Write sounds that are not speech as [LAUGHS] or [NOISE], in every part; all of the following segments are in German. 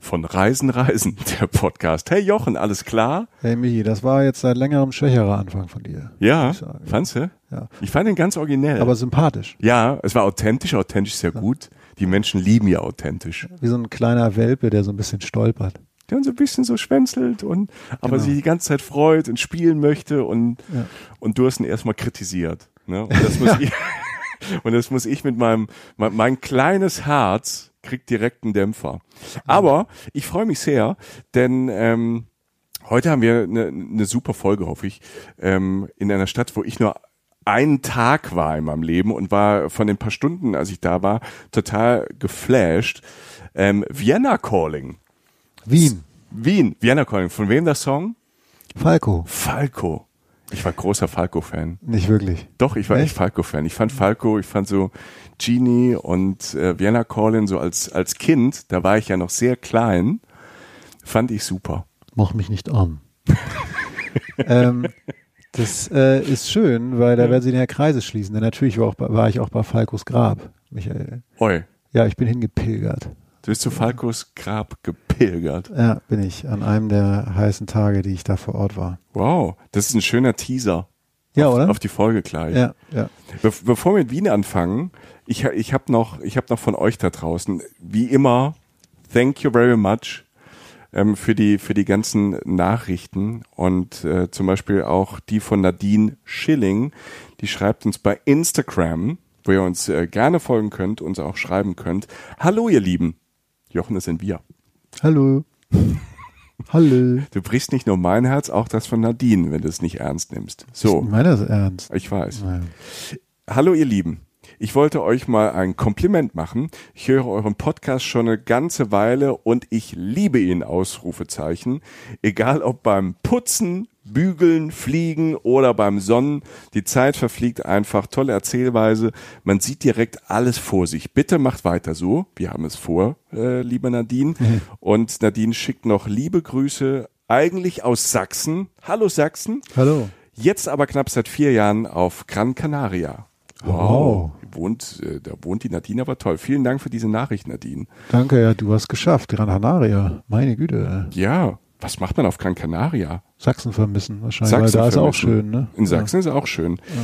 von Reisen, Reisen, der Podcast. Hey Jochen, alles klar? Hey Michi, das war jetzt seit längerem schwächerer Anfang von dir. Ja, fandst du? Ja. Ich fand ihn ganz originell. Aber sympathisch. Ja, es war authentisch, authentisch sehr ja. gut. Die Menschen lieben ja authentisch. Wie so ein kleiner Welpe, der so ein bisschen stolpert. Der so ein bisschen so schwänzelt und aber genau. sich die ganze Zeit freut und spielen möchte und, ja. und du hast ihn erstmal kritisiert. Ne? Und das muss [LAUGHS] ich [LAUGHS] und das muss ich mit meinem, mein, mein kleines Herz kriegt direkt einen Dämpfer. Aber ich freue mich sehr, denn ähm, heute haben wir eine, eine super Folge, hoffe ich, ähm, in einer Stadt, wo ich nur einen Tag war in meinem Leben und war von den paar Stunden, als ich da war, total geflasht. Ähm, Vienna Calling. Wien. Wien, Vienna Calling. Von wem der Song? Falco. Falco. Ich war großer Falco-Fan. Nicht wirklich. Doch, ich war echt, echt Falco-Fan. Ich fand Falco, ich fand so Genie und äh, Vienna Calling so als, als Kind, da war ich ja noch sehr klein, fand ich super. Mach mich nicht an. [LAUGHS] ähm, das äh, ist schön, weil da werden sie den Kreise schließen. Denn natürlich war, auch, war ich auch bei Falkos Grab, Michael. Oi. Ja, ich bin hingepilgert. Du bist zu Falkos Grab gepilgert. Ja, bin ich. An einem der heißen Tage, die ich da vor Ort war. Wow, das ist ein schöner Teaser. Ja, auf, oder? Auf die Folge gleich. Ja, ja. Be bevor wir mit Wien anfangen, ich, ich habe noch, ich hab noch von euch da draußen, wie immer, thank you very much ähm, für, die, für die ganzen Nachrichten und äh, zum Beispiel auch die von Nadine Schilling, die schreibt uns bei Instagram, wo ihr uns äh, gerne folgen könnt, uns auch schreiben könnt. Hallo ihr Lieben, Jochen, das sind wir. Hallo. Hallo. Du brichst nicht nur mein Herz, auch das von Nadine, wenn du es nicht ernst nimmst. So. Ich meine das ernst. Ich weiß. Nein. Hallo ihr Lieben. Ich wollte euch mal ein Kompliment machen. Ich höre euren Podcast schon eine ganze Weile und ich liebe ihn, Ausrufezeichen. Egal ob beim Putzen, Bügeln, Fliegen oder beim Sonnen. Die Zeit verfliegt einfach. Tolle Erzählweise. Man sieht direkt alles vor sich. Bitte macht weiter so. Wir haben es vor, äh, liebe Nadine. Mhm. Und Nadine schickt noch liebe Grüße, eigentlich aus Sachsen. Hallo Sachsen. Hallo. Jetzt aber knapp seit vier Jahren auf Gran Canaria. Wow. wow. Wohnt, äh, da wohnt die Nadine aber toll. Vielen Dank für diese Nachricht, Nadine. Danke, ja, du hast geschafft. Gran Canaria. Meine Güte. Ja. Was macht man auf Gran Canaria? Sachsen vermissen wahrscheinlich, Sachsen weil da vermissen. ist auch schön, ne? In Sachsen ja. ist auch schön. Ja.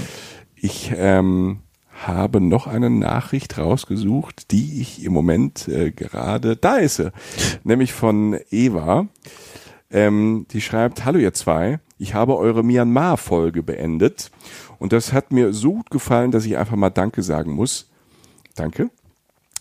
Ich ähm, habe noch eine Nachricht rausgesucht, die ich im Moment äh, gerade, da ist sie, nämlich von Eva. Ähm, die schreibt, hallo ihr zwei, ich habe eure Myanmar-Folge beendet und das hat mir so gut gefallen, dass ich einfach mal Danke sagen muss. Danke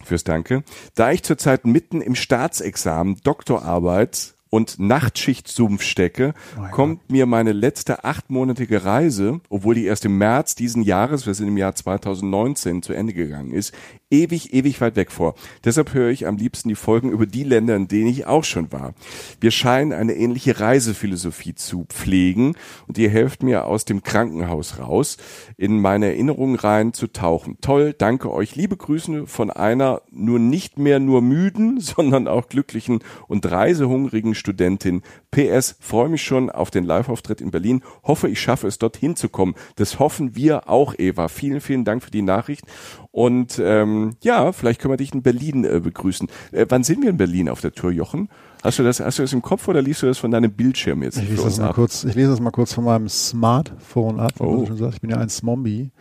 fürs Danke. Da ich zurzeit mitten im Staatsexamen Doktorarbeit und Nachtschichtsumpf stecke, oh kommt mir meine letzte achtmonatige Reise, obwohl die erst im März diesen Jahres, wir sind im Jahr 2019 zu Ende gegangen ist, ewig, ewig weit weg vor. Deshalb höre ich am liebsten die Folgen über die Länder, in denen ich auch schon war. Wir scheinen eine ähnliche Reisephilosophie zu pflegen und ihr helft mir aus dem Krankenhaus raus, in meine Erinnerungen rein zu tauchen. Toll, danke euch. Liebe Grüße von einer nur nicht mehr nur müden, [LAUGHS] sondern auch glücklichen und reisehungrigen Studentin. PS, freue mich schon auf den Live-Auftritt in Berlin. Hoffe, ich schaffe es, dorthin zu kommen. Das hoffen wir auch, Eva. Vielen, vielen Dank für die Nachricht. Und ähm, ja, vielleicht können wir dich in Berlin äh, begrüßen. Äh, wann sind wir in Berlin auf der Tour, Jochen? Hast du das, hast du das im Kopf oder liest du das von deinem Bildschirm jetzt? Ich lese, das mal ab? kurz, ich lese das mal kurz von meinem Smartphone ab. Oh. Ich bin ja ein Zombie.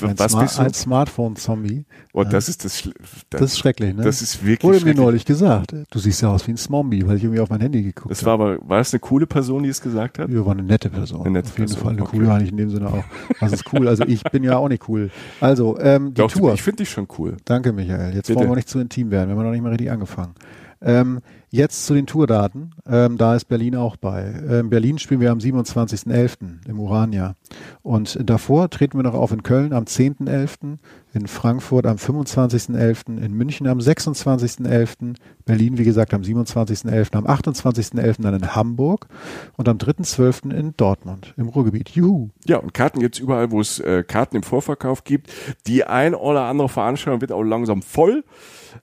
Ein, Was bist du? ein Smartphone-Zombie. Oh, das ist das, das, Das ist schrecklich, ne? Das ist wirklich Wurde mir neulich gesagt. Du siehst ja aus wie ein Zombie, weil ich irgendwie auf mein Handy geguckt Das habe. war aber, war das eine coole Person, die es gesagt hat? Ja, war eine nette Person. Eine nette Auf jeden Person, Fall eine okay. coole, war nicht in dem Sinne auch. Was ist cool? Also ich bin ja auch nicht cool. Also, ähm, die Doch, Tour. ich finde dich schon cool. Danke, Michael. Jetzt Bitte. wollen wir nicht zu intim werden. Wir haben noch nicht mal richtig angefangen. Ähm, jetzt zu den Tourdaten. Ähm, da ist Berlin auch bei. Ähm, Berlin spielen wir am 27.11. im Urania. Und davor treten wir noch auf in Köln am 10.11., in Frankfurt am 25.11., in München am 26.11., Berlin, wie gesagt, am 27.11., am 28.11. dann in Hamburg und am 3.12. in Dortmund im Ruhrgebiet. Juhu. Ja, und Karten gibt's überall, wo es äh, Karten im Vorverkauf gibt. Die ein oder andere Veranstaltung wird auch langsam voll.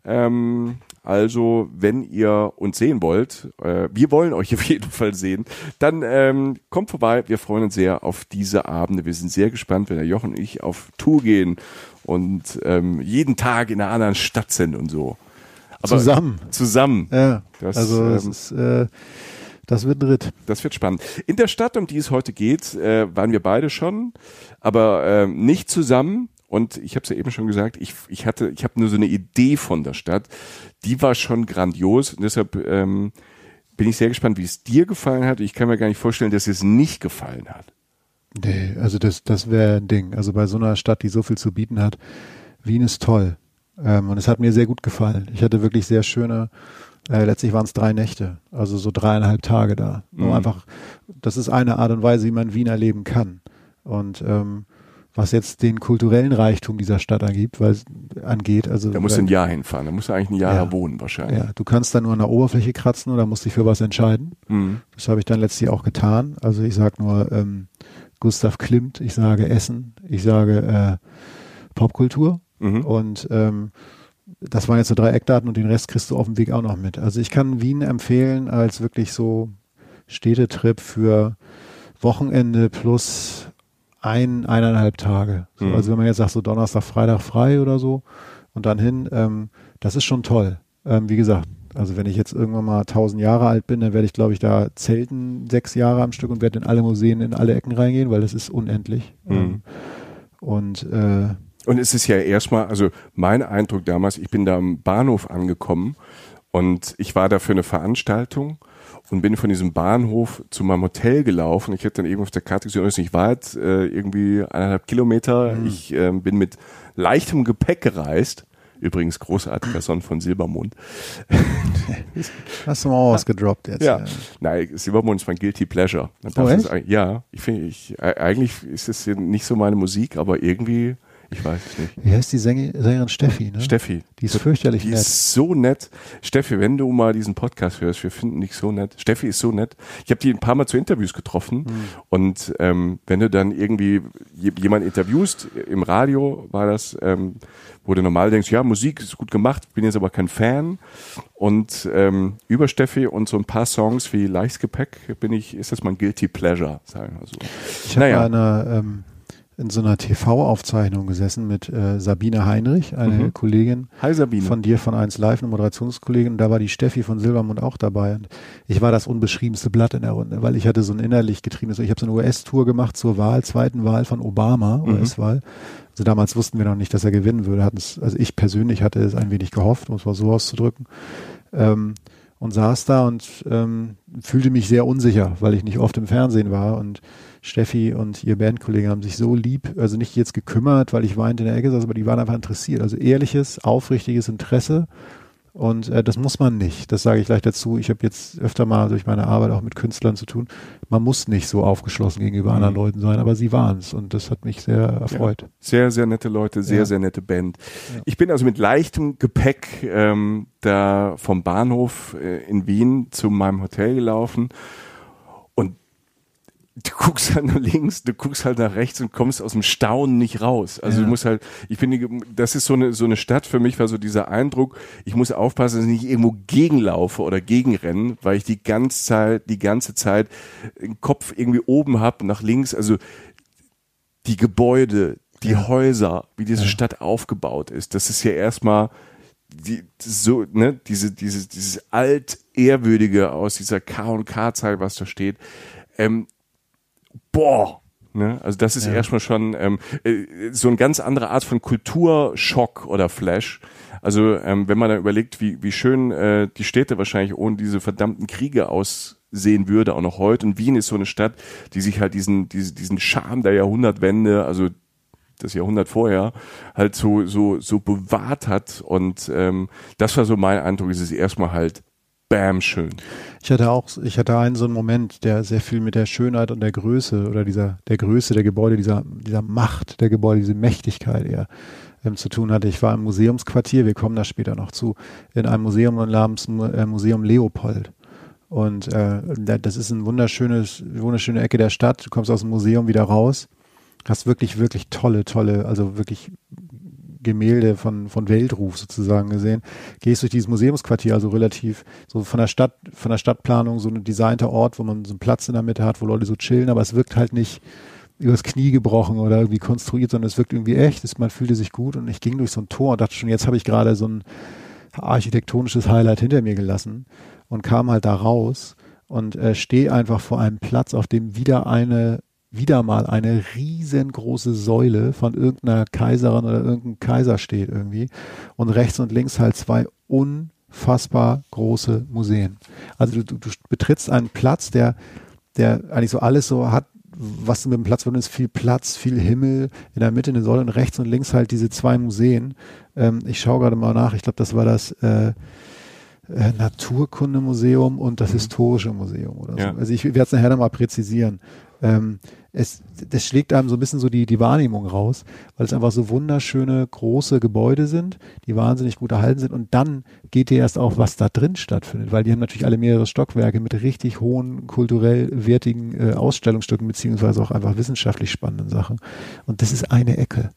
Ähm, also, wenn ihr uns sehen wollt, äh, wir wollen euch [LAUGHS] auf jeden Fall sehen, dann ähm, kommt vorbei. Wir freuen uns sehr auf diese Abende. Wir sind sehr gespannt, wenn der Jochen und ich auf Tour gehen und ähm, jeden Tag in einer anderen Stadt sind und so. Aber Zusammen. Zusammen. Ja, Das, also ähm, ist, äh, das wird ein Ritt. Das wird spannend. In der Stadt, um die es heute geht, äh, waren wir beide schon, aber ähm, nicht zusammen. Und ich habe es ja eben schon gesagt, ich, ich hatte, ich habe nur so eine Idee von der Stadt. Die war schon grandios. Und deshalb ähm, bin ich sehr gespannt, wie es dir gefallen hat. Ich kann mir gar nicht vorstellen, dass es nicht gefallen hat. Nee, also das, das wäre ein Ding. Also bei so einer Stadt, die so viel zu bieten hat, Wien ist toll. Ähm, und es hat mir sehr gut gefallen. Ich hatte wirklich sehr schöne, äh, letztlich waren es drei Nächte, also so dreieinhalb Tage da. Mhm. einfach, das ist eine Art und Weise, wie man Wien erleben kann. Und ähm, was jetzt den kulturellen Reichtum dieser Stadt angeht, weil angeht, also Da musst du ein Jahr hinfahren. Da musst du eigentlich ein Jahr Ja. wohnen wahrscheinlich. ja, du kannst da nur an der Oberfläche kratzen oder musst dich für was entscheiden. Mhm. Das habe ich dann letztlich auch getan. Also ich sage nur ähm, Gustav Klimt, ich sage Essen, ich sage äh, Popkultur Mhm. und ähm, das waren jetzt so drei Eckdaten und den Rest kriegst du auf dem Weg auch noch mit. Also ich kann Wien empfehlen als wirklich so Städtetrip für Wochenende plus ein, eineinhalb Tage. So, Mhm. Also wenn man jetzt sagt, so Donnerstag, Freitag frei oder so und dann hin, ähm, das ist schon toll. Ähm, wie gesagt, also wenn ich jetzt irgendwann mal tausend Jahre alt bin, dann werde ich, glaube ich, da zelten sechs Jahre am Stück und werde in alle Museen, in alle Ecken reingehen, weil das ist unendlich. Mhm. Ähm, und äh, Und es ist ja erstmal, also mein Eindruck damals, ich bin da am Bahnhof angekommen und ich war da für eine Veranstaltung und bin von diesem Bahnhof zu meinem Hotel gelaufen. Ich hätte dann eben auf der Karte gesehen, es ist nicht weit, äh, irgendwie eineinhalb Kilometer. Ich ähm, bin mit leichtem Gepäck gereist. Übrigens großartiger Song von Silbermond. [LAUGHS] hast du mal was gedroppt jetzt. Ja, nein, Silbermond ist mein Guilty Pleasure. Oh, ja, ich finde, ich, äh, eigentlich ist es nicht so meine Musik, aber irgendwie, ich weiß es nicht. Wie heißt die Sänger, Sängerin Steffi, ne? Steffi. Die ist fürchterlich Die nett. ist so nett. Steffi, wenn du mal diesen Podcast hörst, wir finden dich so nett. Steffi ist so nett. Ich habe die ein paar Mal zu Interviews getroffen Hm. und ähm, wenn du dann irgendwie je- jemand interviewst, im Radio war das, ähm, wo du normal denkst, ja, Musik ist gut gemacht, bin jetzt aber kein Fan. Und ähm, über Steffi und so ein paar Songs wie Leichtes Gepäck bin ich, ist das mein Guilty Pleasure, sagen wir so. Ich habe Naja. bei einer, ähm, in so einer TV-Aufzeichnung gesessen mit äh, Sabine Heinrich, eine Mhm. Kollegin Hi Sabine. von dir von 1 Live, eine Moderationskollegin, und da war die Steffi von Silbermond auch dabei. Und ich war das unbeschriebenste Blatt in der Runde, weil ich hatte so ein innerlich getriebenes, ich habe so eine US-Tour gemacht zur Wahl, zweiten Wahl von Obama, Mhm. US-Wahl. Also damals wussten wir noch nicht, dass er gewinnen würde. Hatten's, also ich persönlich hatte es ein wenig gehofft, um es mal so auszudrücken. Ähm, und saß da und ähm, fühlte mich sehr unsicher, weil ich nicht oft im Fernsehen war und Steffi und ihr Bandkollege haben sich so lieb, also nicht jetzt gekümmert, weil ich weinte in der Ecke saß, aber die waren einfach interessiert. Also ehrliches, aufrichtiges Interesse Und äh, das muss man nicht. Das sage ich gleich dazu. Ich habe jetzt öfter mal durch meine Arbeit auch mit Künstlern zu tun. Man muss nicht so aufgeschlossen gegenüber Mhm. anderen Leuten sein, aber sie waren es. Und das hat mich sehr erfreut. Sehr, sehr nette Leute, sehr, Ja. sehr nette Band. Ich bin also mit leichtem Gepäck ähm, da vom Bahnhof äh, in Wien zu meinem Hotel gelaufen du guckst halt nach links, du guckst halt nach rechts und kommst aus dem Staunen nicht raus. Also Ja. du musst halt, ich finde, das ist so eine, so eine Stadt für mich, war so dieser Eindruck, ich muss aufpassen, dass ich nicht irgendwo gegenlaufe oder gegenrenne, weil ich die ganze Zeit, die ganze Zeit den Kopf irgendwie oben hab, nach links, also die Gebäude, die Häuser, wie diese Stadt aufgebaut ist, das ist ja erstmal die, so, ne, diese, diese, dieses altehrwürdige aus dieser K&K-Zeit, was da steht, ähm, boah, ne, also das ist Ja. erstmal schon ähm, äh, so eine ganz andere Art von Kulturschock oder Flash. Also ähm, wenn man dann überlegt, wie, wie schön äh, die Städte wahrscheinlich ohne diese verdammten Kriege aussehen würde, auch noch heute. Und Wien ist so eine Stadt, die sich halt diesen, diese, diesen Charme der Jahrhundertwende, also das Jahrhundert vorher halt so so so bewahrt hat und ähm, das war so mein Eindruck es ist erstmal halt bam schön Ich hatte auch, ich hatte einen so einen Moment, der sehr viel mit der Schönheit und der Größe oder dieser, der Größe der Gebäude, dieser, dieser Macht der Gebäude, diese Mächtigkeit eher ähm, zu tun hatte. Ich war im Museumsquartier, wir kommen da später noch zu, in einem Museum namens äh, Museum Leopold. Und äh, da- das ist ein wunderschönes, wunderschöne Ecke der Stadt. Du kommst aus dem Museum wieder raus, hast wirklich, wirklich tolle, tolle, also wirklich Gemälde von, von Weltruf sozusagen gesehen. Gehst durch dieses Museumsquartier, also relativ so von der Stadt, von der Stadtplanung so ein designter Ort, wo man so einen Platz in der Mitte hat, wo Leute so chillen, aber es wirkt halt nicht übers Knie gebrochen oder irgendwie konstruiert, sondern es wirkt irgendwie echt. Man fühlte sich gut und ich ging durch so ein Tor und dachte schon, jetzt habe ich gerade so ein architektonisches Highlight hinter mir gelassen und kam halt da raus und äh, stehe einfach vor einem Platz, auf dem wieder eine wieder mal eine riesengroße Säule von irgendeiner Kaiserin oder irgendeinem Kaiser steht irgendwie und rechts und links halt zwei unfassbar große Museen. Also du, du, betrittst einen Platz, der, der eigentlich so alles so hat, was du mit dem Platz ist, viel Platz, viel Himmel, in der Mitte eine Säule und rechts und links halt diese zwei Museen. Ähm, ich schaue gerade mal nach, ich glaube, das war das äh, äh, Naturkundemuseum und das Historische Museum oder so. Ja. Also ich werde es nachher nochmal präzisieren. Ähm, es, das schlägt einem so ein bisschen so die, die Wahrnehmung raus, weil es einfach so wunderschöne große Gebäude sind, die wahnsinnig gut erhalten sind und dann geht dir erst auf, was da drin stattfindet, weil die haben natürlich alle mehrere Stockwerke mit richtig hohen kulturell wertigen äh, Ausstellungsstücken beziehungsweise auch einfach wissenschaftlich spannenden Sachen. Und das ist eine Ecke.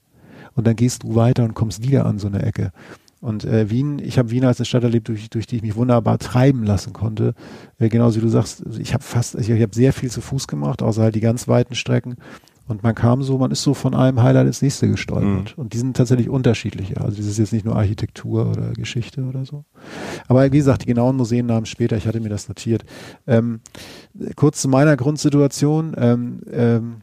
Und dann gehst du weiter und kommst wieder an so eine Ecke. Und äh, Wien, ich habe Wien als eine Stadt erlebt, durch, durch die ich mich wunderbar treiben lassen konnte. Äh, genauso wie du sagst, also ich habe fast, ich, ich habe sehr viel zu Fuß gemacht, außer halt die ganz weiten Strecken. Und man kam so, man ist so von einem Highlight ins nächste gestolpert. Und die sind tatsächlich unterschiedlich. Also das ist jetzt nicht nur Architektur oder Geschichte oder so. Aber wie gesagt, die genauen Museennamen später, ich hatte mir das notiert. Ähm, kurz zu meiner Grundsituation. Ähm, ähm,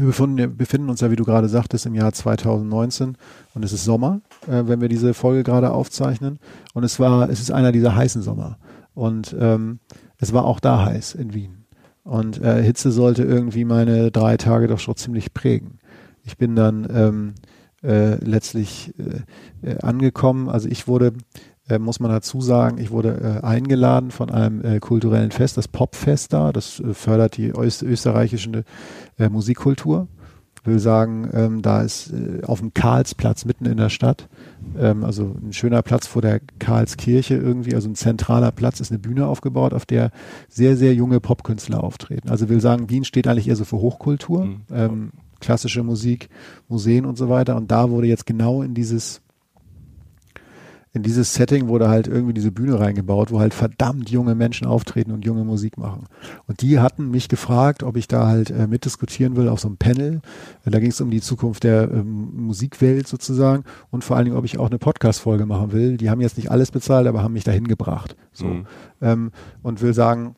wir befinden, befinden uns ja, wie du gerade sagtest, im Jahr 2019 und es ist Sommer, äh, wenn wir diese Folge gerade aufzeichnen. Und es war, es ist einer dieser heißen Sommer. Und ähm, es war auch da heiß in Wien. Und äh, Hitze sollte irgendwie meine drei Tage doch schon ziemlich prägen. Ich bin dann ähm, äh, letztlich äh, äh, angekommen. Also ich wurde, äh, muss man dazu sagen, ich wurde äh, eingeladen von einem äh, kulturellen Fest, das Popfest da. Das äh, fördert die öst österreichische äh, Musikkultur. Ich will sagen, ähm, da ist äh, auf dem Karlsplatz mitten in der Stadt, ähm, also ein schöner Platz vor der Karlskirche irgendwie, also ein zentraler Platz, ist eine Bühne aufgebaut, auf der sehr, sehr junge Popkünstler auftreten. Also will sagen, Wien steht eigentlich eher so für Hochkultur, Mhm. ähm, klassische Musik, Museen und so weiter. Und da wurde jetzt genau in dieses in dieses Setting wurde halt irgendwie diese Bühne reingebaut, wo halt verdammt junge Menschen auftreten und junge Musik machen. Und die hatten mich gefragt, ob ich da halt äh, mitdiskutieren will auf so einem Panel. Äh, da ging es um die Zukunft der ähm, Musikwelt sozusagen und vor allen Dingen, ob ich auch eine Podcast-Folge machen will. Die haben jetzt nicht alles bezahlt, aber haben mich dahin gebracht. So. Mhm. Ähm, und will sagen,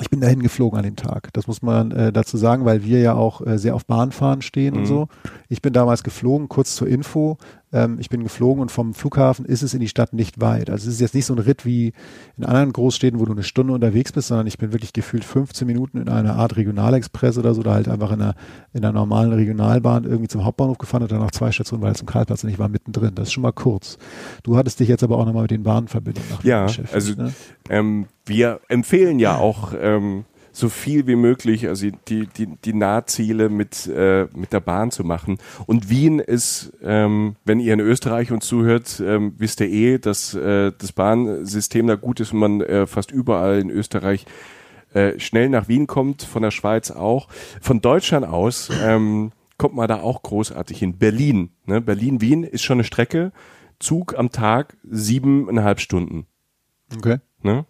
ich bin dahin geflogen an dem Tag. Das muss man äh, dazu sagen, weil wir ja auch äh, sehr auf Bahnfahren stehen und Mhm. so. Ich bin damals geflogen, kurz zur Info. Ähm, ich bin geflogen und vom Flughafen ist es in die Stadt nicht weit. Also es ist jetzt nicht so ein Ritt wie in anderen Großstädten, wo du eine Stunde unterwegs bist, sondern ich bin wirklich gefühlt 15 Minuten in einer Art Regionalexpress oder so, da halt einfach in einer, in einer normalen Regionalbahn irgendwie zum Hauptbahnhof gefahren und dann noch zwei Stationen weiter zum Karlplatz und ich war mittendrin. Das ist schon mal kurz. Du hattest dich jetzt aber auch nochmal mit den Bahnen verbinden. Ja, also ne? ähm, wir empfehlen ja auch ähm, so viel wie möglich, also die, die, die Nahziele mit, äh, mit der Bahn zu machen. Und Wien ist, ähm, wenn ihr in Österreich uns zuhört, ähm, wisst ihr eh, dass äh, das Bahnsystem da gut ist und man äh, fast überall in Österreich äh, schnell nach Wien kommt, von der Schweiz auch. Von Deutschland aus ähm, kommt man da auch großartig hin. Berlin, ne? Berlin-Wien ist schon eine Strecke, Zug am Tag siebeneinhalb Stunden. Okay. Ne?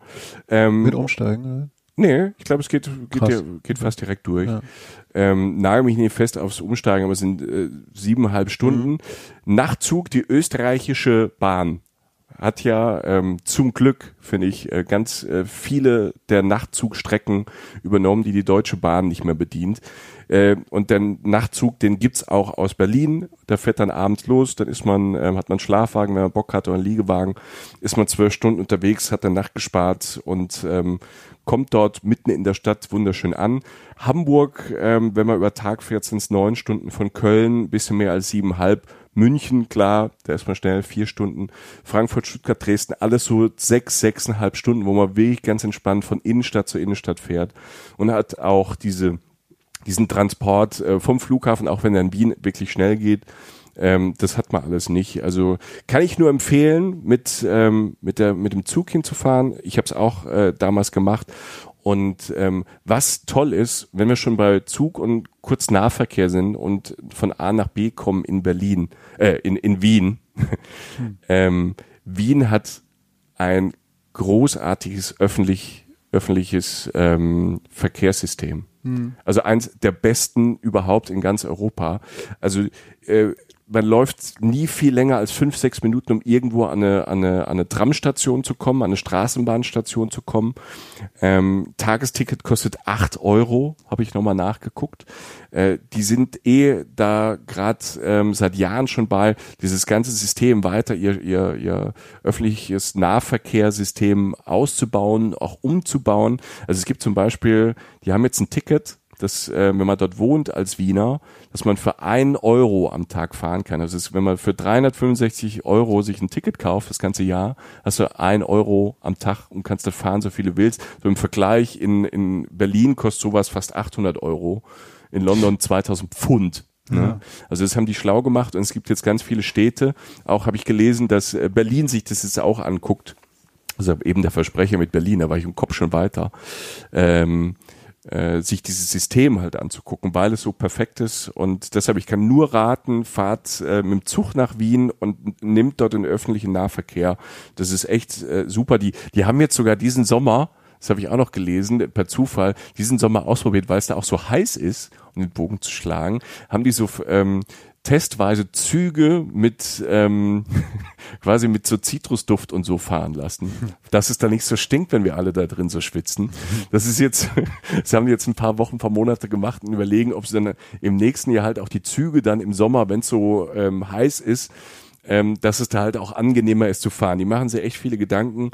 Ähm, Mit Umsteigen? Oder? Nee, ich glaube, es geht, geht, ja, geht fast direkt durch. Ja. Ähm, nagel mich nicht fest aufs Umsteigen, aber es sind äh, siebeneinhalb Stunden. Mhm. Nachtzug, die österreichische Bahn hat ja ähm, zum Glück, finde ich, äh, ganz äh, viele der Nachtzugstrecken übernommen, die die Deutsche Bahn nicht mehr bedient. Äh, und der Nachtzug, den gibt's auch aus Berlin. Der fährt dann abends los, dann ist man, äh, hat man Schlafwagen, wenn man Bock hat oder einen Liegewagen, ist man zwölf Stunden unterwegs, hat dann Nacht gespart und ähm, kommt dort mitten in der Stadt wunderschön an. Hamburg, ähm, wenn man über Tag fährt, sind es neun Stunden von Köln, bisschen mehr als siebeneinhalb. München, klar, da ist man schnell vier Stunden. Frankfurt, Stuttgart, Dresden, alles so sechs, sechseinhalb Stunden, wo man wirklich ganz entspannt von Innenstadt zu Innenstadt fährt und hat auch diese, diesen Transport äh, vom Flughafen, auch wenn er in Wien wirklich schnell geht, ähm, das hat man alles nicht. Also kann ich nur empfehlen, mit, ähm, mit, der, mit dem Zug hinzufahren. Ich habe es auch äh, damals gemacht. Und ähm, was toll ist, wenn wir schon bei Zug und Kurznahverkehr sind und von A nach B kommen in Berlin, äh, in, in Wien. Hm. [LAUGHS] ähm, Wien hat ein großartiges öffentlich, öffentliches ähm, Verkehrssystem. Also eins der besten überhaupt in ganz Europa. Also äh, man läuft nie viel länger als fünf, sechs Minuten, um irgendwo an eine, an eine, an eine Tramstation zu kommen, an eine Straßenbahnstation zu kommen. Ähm, Tagesticket kostet acht Euro, habe ich nochmal nachgeguckt. Äh, die sind eh da gerade ähm, seit Jahren schon bei, dieses ganze System weiter, ihr, ihr, ihr öffentliches Nahverkehrssystem auszubauen, auch umzubauen. Also es gibt zum Beispiel, die haben jetzt ein Ticket, dass, äh, wenn man dort wohnt als Wiener, dass man für ein Euro am Tag fahren kann. Also ist, wenn man für 365 Euro sich ein Ticket kauft, das ganze Jahr, hast du ein Euro am Tag und kannst da fahren, so viele willst. So im Vergleich in, in Berlin kostet sowas fast 800 Euro, in London 2000 Pfund. Ne? Ja. Also das haben die schlau gemacht und es gibt jetzt ganz viele Städte. Auch habe ich gelesen, dass äh, Berlin sich das jetzt auch anguckt. Also eben der Versprecher mit Berlin, da war ich im Kopf schon weiter. Ähm, äh, sich dieses System halt anzugucken, weil es so perfekt ist. Und deshalb, ich kann nur raten, fahrt äh, mit dem Zug nach Wien und nimmt dort den öffentlichen Nahverkehr. Das ist echt äh, super. Die, die haben jetzt sogar diesen Sommer, das habe ich auch noch gelesen, per Zufall, diesen Sommer ausprobiert, weil es da auch so heiß ist, um den Bogen zu schlagen, haben die so ähm, testweise Züge mit ähm, [LAUGHS] quasi mit so Zitrusduft und so fahren lassen, dass es da nicht so stinkt, wenn wir alle da drin so schwitzen. Das ist jetzt, [LAUGHS] sie haben jetzt ein paar Wochen, ein paar Monate gemacht und überlegen, ob sie dann im nächsten Jahr halt auch die Züge dann im Sommer, wenn es so ähm, heiß ist, ähm, dass es da halt auch angenehmer ist zu fahren. Die machen sich echt viele Gedanken.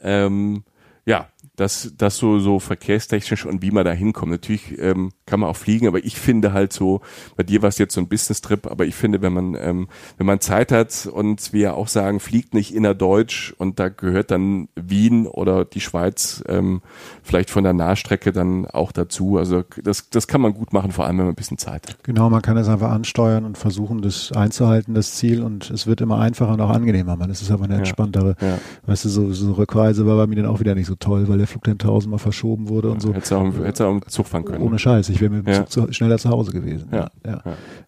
Ähm, ja, das, das so, so verkehrstechnisch und wie man da hinkommt. Natürlich ähm, kann man auch fliegen, aber ich finde halt so, bei dir war es jetzt so ein Business-Trip, aber ich finde, wenn man, ähm, wenn man Zeit hat und wir auch sagen, fliegt nicht innerdeutsch und da gehört dann Wien oder die Schweiz ähm, vielleicht von der Nahstrecke dann auch dazu. Also das, das kann man gut machen, vor allem wenn man ein bisschen Zeit hat. Genau, man kann das einfach ansteuern und versuchen, das einzuhalten, das Ziel und es wird immer einfacher und auch angenehmer. Man, es ist aber eine entspanntere, ja, ja. weißt du, so, so Rückreise war bei mir dann auch wieder nicht so toll, weil der Flug dann tausendmal verschoben wurde und so. Hättest du auch, hättest auch einen Zug fahren können. Ohne Scheiß, ich wäre mit dem ja. Zug zu, schneller zu Hause gewesen. Ja. ja.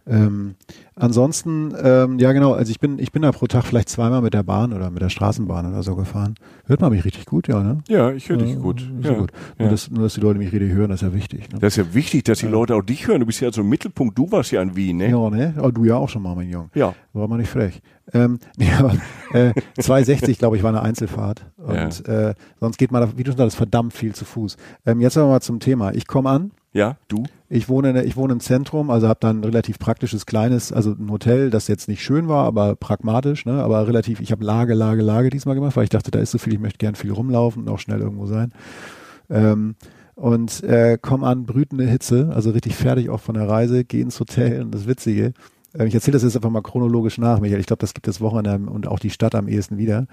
Ähm, ansonsten, ähm, ja genau, also ich bin, ich bin da pro Tag vielleicht zweimal mit der Bahn oder mit der Straßenbahn oder so gefahren. Hört man mich richtig gut, ja, ne? Ja, ich höre dich äh, gut. Ja. gut. Nur, dass, nur, dass die Leute mich richtig hören, das ist ja wichtig. Ne? Das ist ja wichtig, dass die Leute auch dich hören. Du bist ja so im Mittelpunkt, du warst ja in Wien, ne? Ja, ne? Aber du ja auch schon mal, mein Junge. Ja. War mal nicht frech. Ähm, [LAUGHS] ja, äh, 260, glaube ich, war eine Einzelfahrt. Und ja. äh, sonst geht man, da, wie du schon sagst, verdammt viel zu Fuß. Ähm, jetzt aber mal zum Thema. Ich komme an Ja, du? Ich wohne, der- ich wohne im Zentrum, also habe dann ein relativ praktisches kleines, also ein Hotel, das jetzt nicht schön war, aber pragmatisch, ne? aber relativ, ich habe Lage, Lage, Lage diesmal gemacht, weil ich dachte, da ist so viel, ich möchte gern viel rumlaufen und auch schnell irgendwo sein. Ähm, und äh, komm an, brütende Hitze, also richtig fertig auch von der Reise, geh ins Hotel und das Witzige, äh, ich erzähle das jetzt einfach mal chronologisch nach, Michael, ich glaube, das gibt das Wochenende und auch die Stadt am ehesten wieder.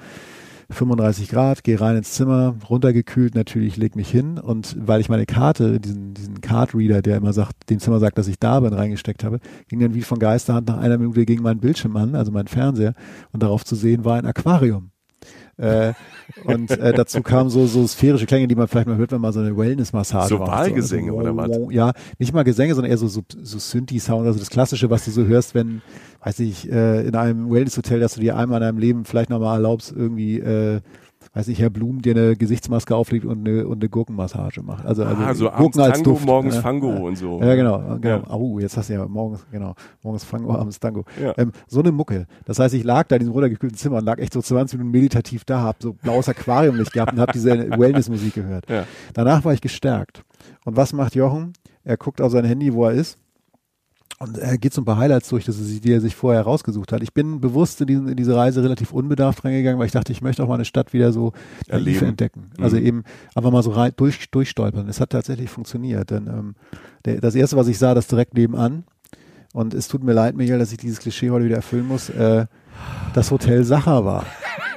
35 Grad, gehe rein ins Zimmer, runtergekühlt natürlich, leg mich hin und weil ich meine Karte, diesen, diesen Card-Reader, der immer sagt, dem Zimmer sagt, dass ich da bin, reingesteckt habe, ging dann wie von Geisterhand nach einer Minute gegen meinen Bildschirm an, also meinen Fernseher und darauf zu sehen war ein Aquarium. Äh, und äh, dazu kamen so, so sphärische Klänge, die man vielleicht mal hört, wenn man so eine Wellness-Massage So macht. Wahlgesänge also, oder was? Ja, nicht mal Gesänge, sondern eher so, so, so Synthi-Sound, also das Klassische, was du so hörst, wenn, weiß ich, äh, in einem Wellness-Hotel, dass du dir einmal in deinem Leben vielleicht nochmal erlaubst, irgendwie, äh, weiß ich, Herr Blum dir eine Gesichtsmaske auflegt und eine, und eine Gurkenmassage macht. Also, also ah, so abends Gurken als Tango, Duft. morgens ja. Fango und so. Ja, genau, genau. Ja. Oh, jetzt hast du ja morgens, genau, morgens Fango, abends Tango. Ja. Ähm, so eine Mucke. Das heißt, ich lag da in diesem runtergekühlten Zimmer und lag echt so 20 Minuten meditativ da, hab so blaues Aquariumlicht gehabt und hab diese [LAUGHS] Wellness-Musik gehört. Ja. Danach war ich gestärkt. Und was macht Jochen? Er guckt auf sein Handy, wo er ist. Und er geht so ein paar Highlights durch, die er sich vorher rausgesucht hat. Ich bin bewusst in, diesen, in diese Reise relativ unbedarft reingegangen, weil ich dachte, ich möchte auch mal eine Stadt wieder so naiv Erleben. entdecken. Also Mhm. eben einfach mal so rein, durch, durchstolpern. Es hat tatsächlich funktioniert. Denn ähm, der, das erste, was ich sah, das direkt nebenan. Und es tut mir leid, Michael, dass ich dieses Klischee heute wieder erfüllen muss. Äh, das Hotel Sacher war.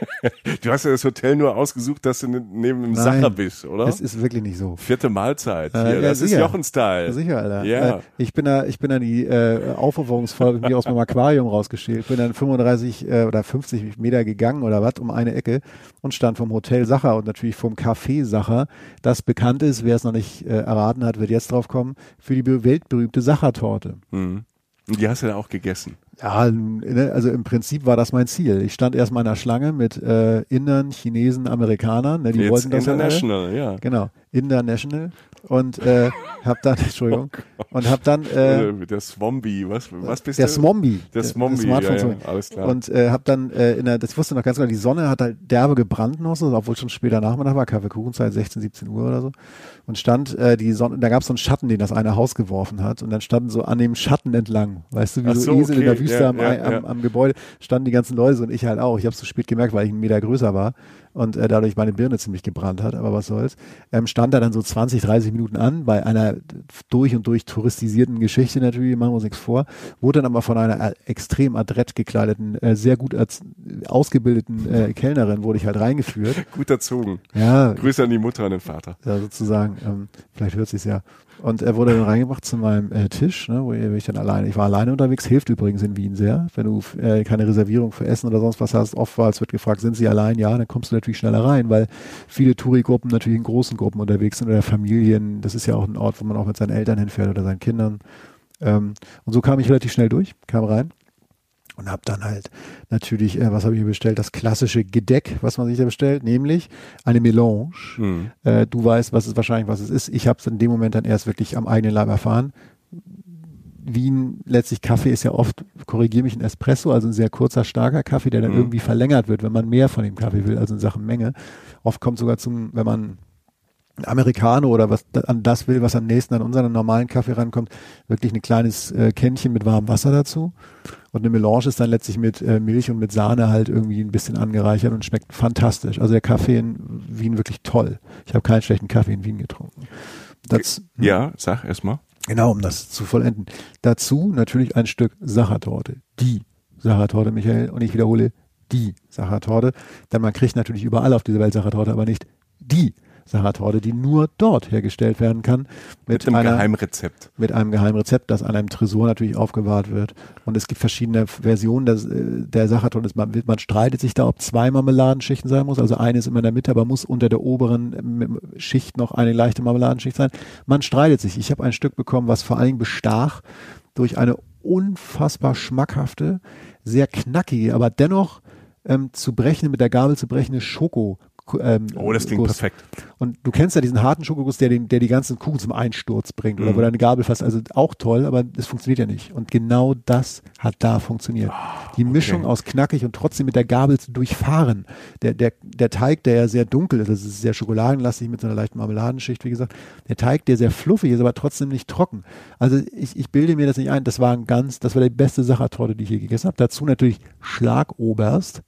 [LAUGHS] Du hast ja das Hotel nur ausgesucht, dass du ne- neben dem Nein, Sacher bist, oder? Es ist wirklich nicht so. Vierte Mahlzeit. Äh, ja, das ist sicher. Jochen-Style. Ja, sicher, Alter. Ja. Ich bin da, ich bin da die äh, Aufopferungsfolge mir aus meinem Aquarium rausgeschält. Bin dann 35 äh, oder 50 Meter gegangen oder was um eine Ecke und stand vom Hotel Sacher und natürlich vom Café Sacher, das bekannt ist, wer es noch nicht äh, erraten hat, wird jetzt drauf kommen, für die be- weltberühmte Sachertorte. Mhm. Und die hast du dann auch gegessen. Ja, ne, also im Prinzip war das mein Ziel. Ich stand erst mal in einer Schlange mit äh, Indern, Chinesen, Amerikanern. Ne, die Jetzt wollten das. International, ja. Genau, International und äh, hab dann, [LAUGHS] Entschuldigung, und hab dann äh, Äh, der Swombi, was, was bist der du? Smombi, Der äh, Smombi, Smartphone ja, ja, alles klar. Und äh, hab dann äh, in der, das wusste noch ganz genau, die Sonne hat halt derbe gebrannt noch so, obwohl schon später Nachmittag war, Kaffeekuchenzeit, 16, 17 Uhr oder so. Und stand äh, die Sonne, da gab es so einen Schatten, den das eine Haus geworfen hat. Und dann standen so an dem Schatten entlang, weißt du, wie Ach so, so, Esel in der okay, Wüste ja, am, ja, am, ja. am Gebäude, standen die ganzen Leute so und ich halt auch. Ich habe es zu spät gemerkt, weil ich einen Meter größer war und äh, dadurch meine Birne ziemlich gebrannt hat, aber was soll's. Ähm, stand da dann so 20, 30 Minuten an bei einer durch und durch touristisierten Geschichte natürlich, machen wir uns nichts vor, wurde dann aber von einer äh, extrem adrett gekleideten, äh, sehr gut als, ausgebildeten äh, Kellnerin wurde ich halt reingeführt. Gut erzogen. Ja, Grüße an die Mutter und den Vater. ja, sozusagen, ähm, vielleicht hört sich's ja. Und er wurde dann reingebracht zu meinem äh, Tisch, ne, wo ich dann alleine, ich war alleine unterwegs, hilft übrigens in Wien sehr. Wenn du äh, keine Reservierung für Essen oder sonst was hast, oft war, es wird gefragt, sind sie allein? Ja, dann kommst du natürlich schneller rein, weil viele Touri-Gruppen natürlich in großen Gruppen unterwegs sind oder Familien. Das ist ja auch ein Ort, wo man auch mit seinen Eltern hinfährt oder seinen Kindern. Ähm, und so kam ich relativ schnell durch, kam rein und habe dann halt natürlich, äh, was habe ich mir bestellt? Das klassische Gedeck, was man sich da bestellt, nämlich eine Melange. Mhm. Äh, du weißt, was es wahrscheinlich was es ist. Ich habe es in dem Moment dann erst wirklich am eigenen Leib erfahren. Wien, letztlich Kaffee ist ja oft, korrigiere mich, ein Espresso, also ein sehr kurzer, starker Kaffee, der dann Mhm. irgendwie verlängert wird, wenn man mehr von dem Kaffee will, also in Sachen Menge. Oft kommt sogar zum, wenn man Americano oder was an das will, was am nächsten an unseren normalen Kaffee rankommt, wirklich ein kleines äh, Kännchen mit warmem Wasser dazu. Und eine Melange ist dann letztlich mit äh, Milch und mit Sahne halt irgendwie ein bisschen angereichert und schmeckt fantastisch. Also der Kaffee in Wien wirklich toll. Ich habe keinen schlechten Kaffee in Wien getrunken. Das, Ja, sag erstmal. Genau, um das zu vollenden. Dazu natürlich ein Stück Sachertorte. Die Sachertorte, Michael. Und ich wiederhole, die Sachertorte. Denn man kriegt natürlich überall auf dieser Welt Sachertorte, aber nicht die Sachertorte, die nur dort hergestellt werden kann. Mit, einem einer, Geheimrezept. mit einem Geheimrezept, das an einem Tresor natürlich aufgewahrt wird. Und es gibt verschiedene Versionen äh, der Sachertorte. Man, wird- man streitet sich da, ob zwei Marmeladenschichten sein muss. Also eine ist immer in der Mitte, aber muss unter der oberen ähm, Schicht noch eine leichte Marmeladenschicht sein. Man streitet sich. Ich habe ein Stück bekommen, was vor allen Dingen bestach durch eine unfassbar schmackhafte, sehr knackige, aber dennoch ähm, zu brechende, mit der Gabel zu brechende Schoko Ähm, Oh, das klingt Guss. perfekt. Und du kennst ja diesen harten Schokoguss, der, den, der die ganzen Kuchen zum Einsturz bringt oder wo deine Gabel fast, also auch toll, aber es funktioniert ja nicht. Und genau das hat da funktioniert. die Mischung aus knackig und trotzdem mit der Gabel zu durchfahren. Der, der, der Teig, der ja sehr dunkel ist, das ist sehr schokoladenlastig mit so einer leichten Marmeladenschicht, wie gesagt. Der Teig, der sehr fluffig ist, aber trotzdem nicht trocken. Also ich, ich bilde mir das nicht ein. Das war ein ganz, das war die beste Sachertorte, die ich je gegessen habe. Dazu natürlich Schlagoberst.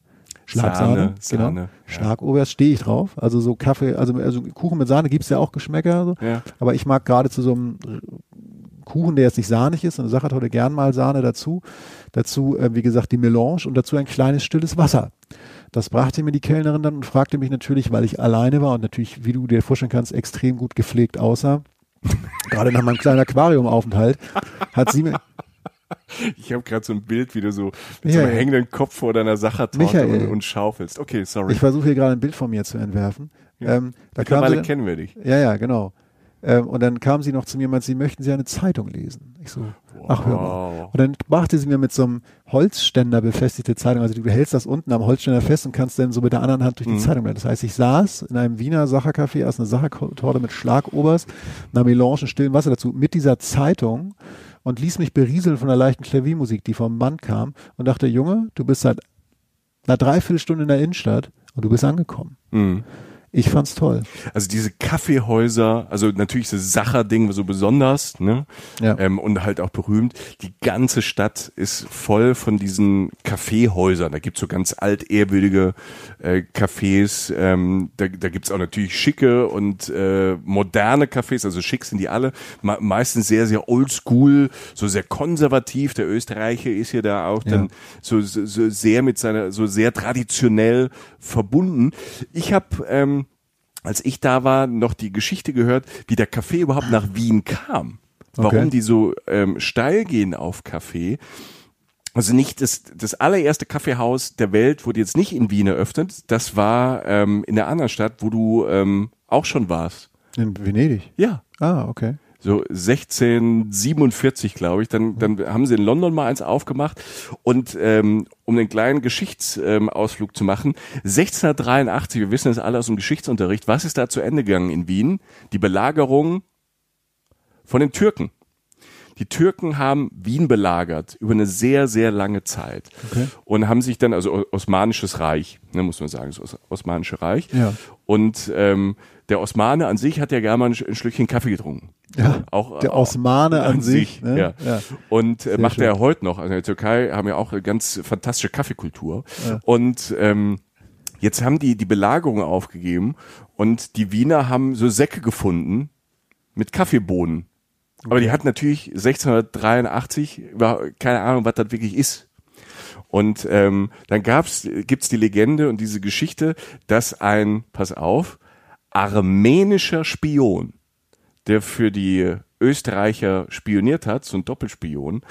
Schlagsahne, Sahne, genau. Sahne, ja. Schlagoberst stehe ich drauf. Also so Kaffee, also, also Kuchen mit Sahne gibt's ja auch Geschmäcker. So. Ja. Aber ich mag gerade zu so einem Kuchen, der jetzt nicht sahnig ist, eine Sachertorte gern mal Sahne dazu. Dazu, äh, wie gesagt, die Melange und dazu ein kleines stilles Wasser. Das brachte mir die Kellnerin dann und fragte mich natürlich, weil ich alleine war und natürlich, wie du dir vorstellen kannst, extrem gut gepflegt aussah. [LAUGHS] Gerade nach meinem kleinen Aquariumaufenthalt hat sie mir, Ich habe gerade so ein Bild, wie du so mit Michael. so einem hängenden Kopf vor deiner Sachertorte und, und schaufelst. Okay, sorry. ich versuche hier gerade ein Bild von mir zu entwerfen. Ähm, da Mittlerweile dann, kennen wir dich. Ja, ja, genau. Ähm, und dann kam sie noch zu mir und meinte, sie möchten Sie eine Zeitung lesen. Ich so, ach hör mal. Wow. Und dann brachte sie mir mit so einem Holzständer befestigte Zeitung. Also du hältst das unten am Holzständer fest und kannst dann so mit der anderen Hand durch die Zeitung blättern. Das heißt, ich saß in einem Wiener Sachercafé, aß eine Sachertorte mit Schlagoberst, einer Melange und stillem Wasser dazu, mit dieser Zeitung und ließ mich berieseln von der leichten Klaviermusik, die vom Band kam und dachte, Junge, du bist seit einer Dreiviertelstunde in der Innenstadt und du bist angekommen. Mhm. Ich fand's toll. Also diese Kaffeehäuser, also natürlich das Sacher-Ding so besonders, ne? Ja. Ähm, und halt auch berühmt. Die ganze Stadt ist voll von diesen Kaffeehäusern. Da gibt's so ganz altehrwürdige äh, Cafés. Ähm, da da gibt's auch natürlich schicke und äh, moderne Cafés. Also schick sind die alle. Me meistens sehr, sehr oldschool, so sehr konservativ. Der Österreicher ist ja da auch Ja. dann so, so, so sehr mit seiner, so sehr traditionell verbunden. Ich habe ähm, als ich da war, noch die Geschichte gehört, wie der Kaffee überhaupt nach Wien kam. Warum Okay. die so ähm, steil gehen auf Kaffee. Also nicht das, das allererste Kaffeehaus der Welt wurde jetzt nicht in Wien eröffnet. Das war ähm, in der anderen Stadt, wo du ähm, auch schon warst. In Venedig. Ja. Ah, okay. So 1647, glaube ich. Dann, dann haben sie in London mal eins aufgemacht. Und ähm, um den kleinen Geschichtsausflug ähm, zu machen, 1683, wir wissen das alle aus dem Geschichtsunterricht, was ist da zu Ende gegangen in Wien? Die Belagerung von den Türken. Die Türken haben Wien belagert über eine sehr, sehr lange Zeit Okay. und haben sich dann, also Osmanisches Reich, ne, muss man sagen, das Os Osmanische Reich. Ja. Und ähm, der Osmane an sich hat ja gerne mal ein, Sch- ein Schlückchen Kaffee getrunken. Ja, auch, der Osmane an sich, ne? ja. Ja. Und äh, macht schön. er heute noch. Also in der Türkei haben ja auch eine ganz fantastische Kaffeekultur. Und ähm, jetzt haben die die Belagerung aufgegeben und die Wiener haben so Säcke gefunden mit Kaffeebohnen. Aber die hat natürlich 1683 über- keine Ahnung, was das wirklich ist. Und ähm, dann gab's, gibt's die Legende und diese Geschichte, dass ein, pass auf, armenischer Spion, der für die Österreicher spioniert hat, so ein Doppelspion,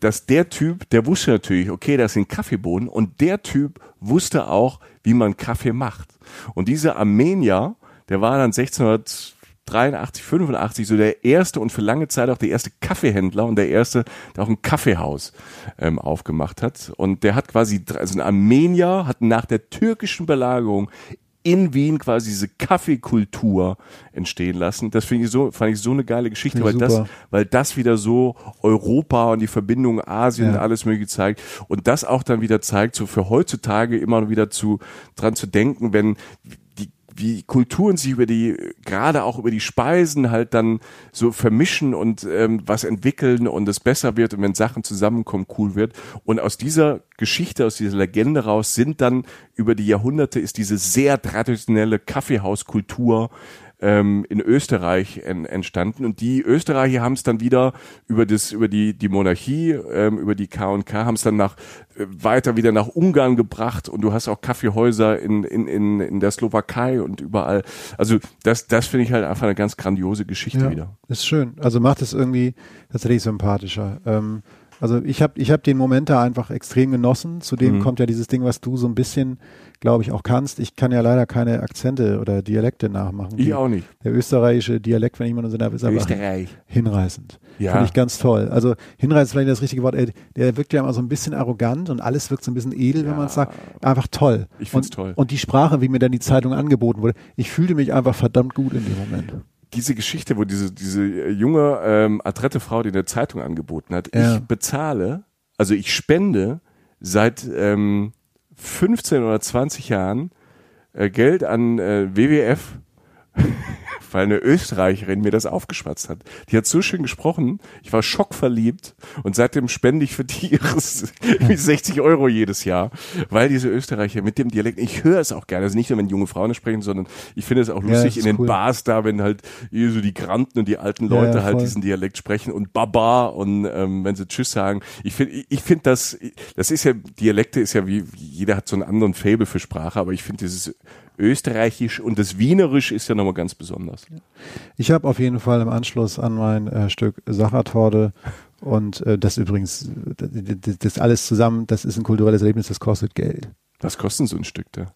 dass der Typ, der wusste natürlich, okay, das sind Kaffeebohnen und der Typ wusste auch, wie man Kaffee macht. Und dieser Armenier, der war dann 1683, 85 so der erste und für lange Zeit auch der erste Kaffeehändler und der erste, der auch ein Kaffeehaus ähm, aufgemacht hat. Und der hat quasi, also ein Armenier hat nach der türkischen Belagerung in Wien quasi diese Kaffeekultur entstehen lassen. Das finde ich so, fand ich so eine geile Geschichte, weil das, weil das wieder so Europa und die Verbindung Asien Ja. und alles mögliche zeigt und das auch dann wieder zeigt, so für heutzutage immer wieder zu dran zu denken, wenn wie Kulturen sich über die, gerade auch über die Speisen halt dann so vermischen und ähm, was entwickeln und es besser wird und wenn Sachen zusammenkommen, cool wird. Und aus dieser Geschichte, aus dieser Legende raus sind dann über die Jahrhunderte ist diese sehr traditionelle Kaffeehauskultur ähm, in Österreich en, entstanden und die Österreicher haben es dann wieder über das über die die Monarchie ähm, über die K&K haben es dann nach äh, weiter wieder nach Ungarn gebracht und du hast auch Kaffeehäuser in in in, in der Slowakei und überall also das das finde ich halt einfach eine ganz grandiose Geschichte Ja, wieder ist schön. Also macht es irgendwie tatsächlich sympathischer. Ähm, Also ich habe ich hab den Moment da einfach extrem genossen. Zudem Mhm. kommt ja dieses Ding, was du so ein bisschen, glaube ich, auch kannst. Ich kann ja leider keine Akzente oder Dialekte nachmachen. Ich auch nicht. Der österreichische Dialekt, wenn ich mal so darf, ist aber Österreich. hinreißend. Ja. Finde ich ganz toll. Also hinreißend ist vielleicht das richtige Wort. Ey, Der wirkt ja immer so ein bisschen arrogant und alles wirkt so ein bisschen edel, wenn Ja. man es sagt. Einfach toll. Ich find's und, toll. Und die Sprache, wie mir dann die Zeitung angeboten wurde, ich fühlte mich einfach verdammt gut in dem Moment. diese Geschichte, wo diese, diese junge, ähm, adrette Frau, die eine Zeitung angeboten hat, Ja. ich bezahle, also ich spende seit ähm, 15 oder 20 Jahren äh, Geld an äh, WWF, weil eine Österreicherin mir das aufgeschwatzt hat. Die hat so schön gesprochen, ich war schockverliebt und seitdem spende ich für die [LAUGHS] ihres irgendwie 60 Euro jedes Jahr, weil diese Österreicher mit dem Dialekt, ich höre es auch gerne, also nicht nur, wenn junge Frauen sprechen, sondern ich finde es auch Ja, lustig das in den cool. Bars da, wenn halt so die Granten und die alten Ja, Leute ja, halt diesen Dialekt sprechen und Baba und ähm, wenn sie Tschüss sagen. Ich finde, ich, ich finde das, das ist ja, Dialekte ist ja wie, jeder hat so einen anderen Fable für Sprache, aber ich finde dieses Österreichisch und das Wienerisch ist ja nochmal ganz besonders. Ich habe auf jeden Fall im Anschluss an mein äh, Stück Sachertorte und äh, das übrigens, das, das, alles zusammen, das ist ein kulturelles Erlebnis, das kostet Geld. Was kostet so ein Stück da?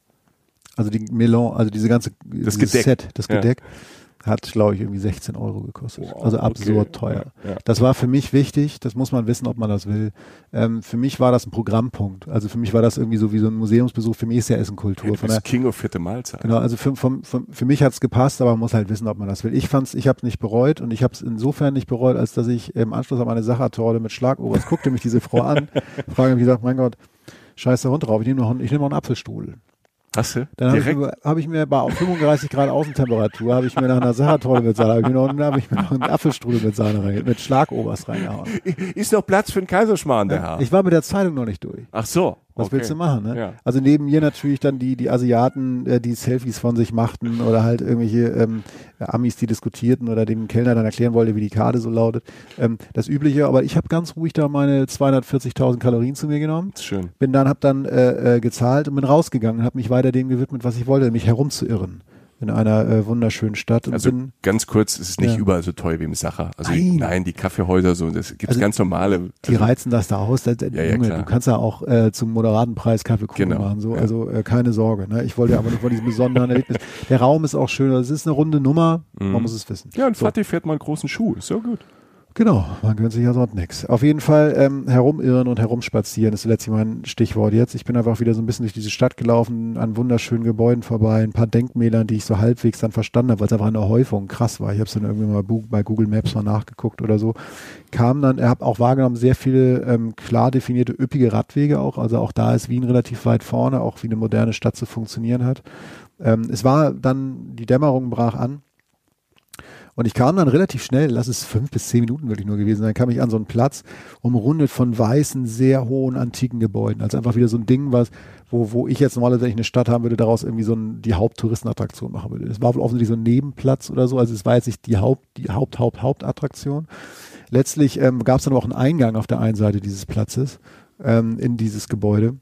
Also die Melon, also diese ganze Das Gedeck. Set, das Ja. Hat, glaube ich, irgendwie 16 Euro gekostet. Wow, also okay. absurd teuer. Ja, ja. Das war für mich wichtig, das muss man wissen, ob man das will. Ähm, für mich war das ein Programmpunkt. Also für mich war das irgendwie so wie so ein Museumsbesuch. Für mich ist ja Essen Kultur. Du Von der, King of vierte Mahlzeit. Genau, also für, vom, vom, für mich hat's gepasst, aber man muss halt wissen, ob man das will. Ich fand's, ich habe es nicht bereut und ich habe es insofern nicht bereut, als dass ich im Anschluss an meine Sachertorte mit Schlagobers guckte mich diese Frau an, [LAUGHS] frage mich gesagt, mein Gott, scheiß der Hund drauf, ich nehme noch, einen- ich nehme noch einen Apfelstrudel. Hast du? Dann habe ich, hab ich mir bei 35 Grad Außentemperatur, habe ich mir nach einer Sachertorte mit Sahne, mir noch, habe ich mir noch einen Apfelstrudel mit Sahne rein, mit Schlagobers reingehauen. Ist noch Platz für einen Kaiserschmarrn, der Herr? Ich war mit der Zeitung noch nicht durch. Ach so. Was okay. willst du machen, ne? Ja. Also neben mir natürlich dann die, die Asiaten, äh, die Selfies von sich machten oder halt irgendwelche ähm, Amis, die diskutierten oder dem Kellner dann erklären wollte, wie die Karte so lautet. Ähm, das Übliche, aber ich habe ganz ruhig da meine 240.000 Kalorien zu mir genommen. Schön. Bin dann, habe dann äh, äh, gezahlt und bin rausgegangen und habe mich weiter dem gewidmet, was ich wollte, nämlich herumzuirren in einer äh, wunderschönen Stadt. Und Also bin, ganz kurz, es ist nicht Ja. überall so teuer wie im Sacher. Also Nein. nein, die Kaffeehäuser so, das gibt's Also ganz normale. die also, reizen das da aus. Das, Ja, ja, Junge, klar. du kannst ja auch äh, zum moderaten Preis Kaffeekuchen Genau, machen. So. ja. Also äh, keine Sorge. Ne? Ich wollte aber nicht von diesem besonderen Erlebnis. Der Raum ist auch schön. Es ist eine runde Nummer. Man muss es wissen. Mhm. ja, und so. Fatih fährt mal einen großen Schuh. Ist so gut. Genau, man gönnt sich ja sonst nichts. Auf jeden Fall ähm, herumirren und herumspazieren ist letztlich mein Stichwort jetzt. Ich bin einfach wieder so ein bisschen durch diese Stadt gelaufen, an wunderschönen Gebäuden vorbei, ein paar Denkmälern, die ich so halbwegs dann verstanden habe, weil es einfach eine Häufung krass war. Ich habe es dann irgendwie mal bei Google Maps mal nachgeguckt oder so. Kam dann, er habe auch wahrgenommen, sehr viele ähm, klar definierte üppige Radwege auch. Also auch da ist Wien relativ weit vorne, auch wie eine moderne Stadt zu funktionieren hat. Ähm, es war dann, die Dämmerung brach an. Und ich kam dann relativ schnell, lass es fünf bis zehn Minuten wirklich nur gewesen sein, kam ich an so einen Platz, umrundet von weißen, sehr hohen, antiken Gebäuden. Also einfach wieder so ein Ding, was, wo, wo ich jetzt normalerweise, wenn ich eine Stadt haben würde, daraus irgendwie so ein, die Haupttouristenattraktion machen würde. Es war wohl offensichtlich so ein Nebenplatz oder so, also es war jetzt nicht die Haupt, die Haupt, Haupt, Hauptattraktion. Letztlich ähm, gab es dann aber auch einen Eingang auf der einen Seite dieses Platzes ähm, in dieses Gebäude.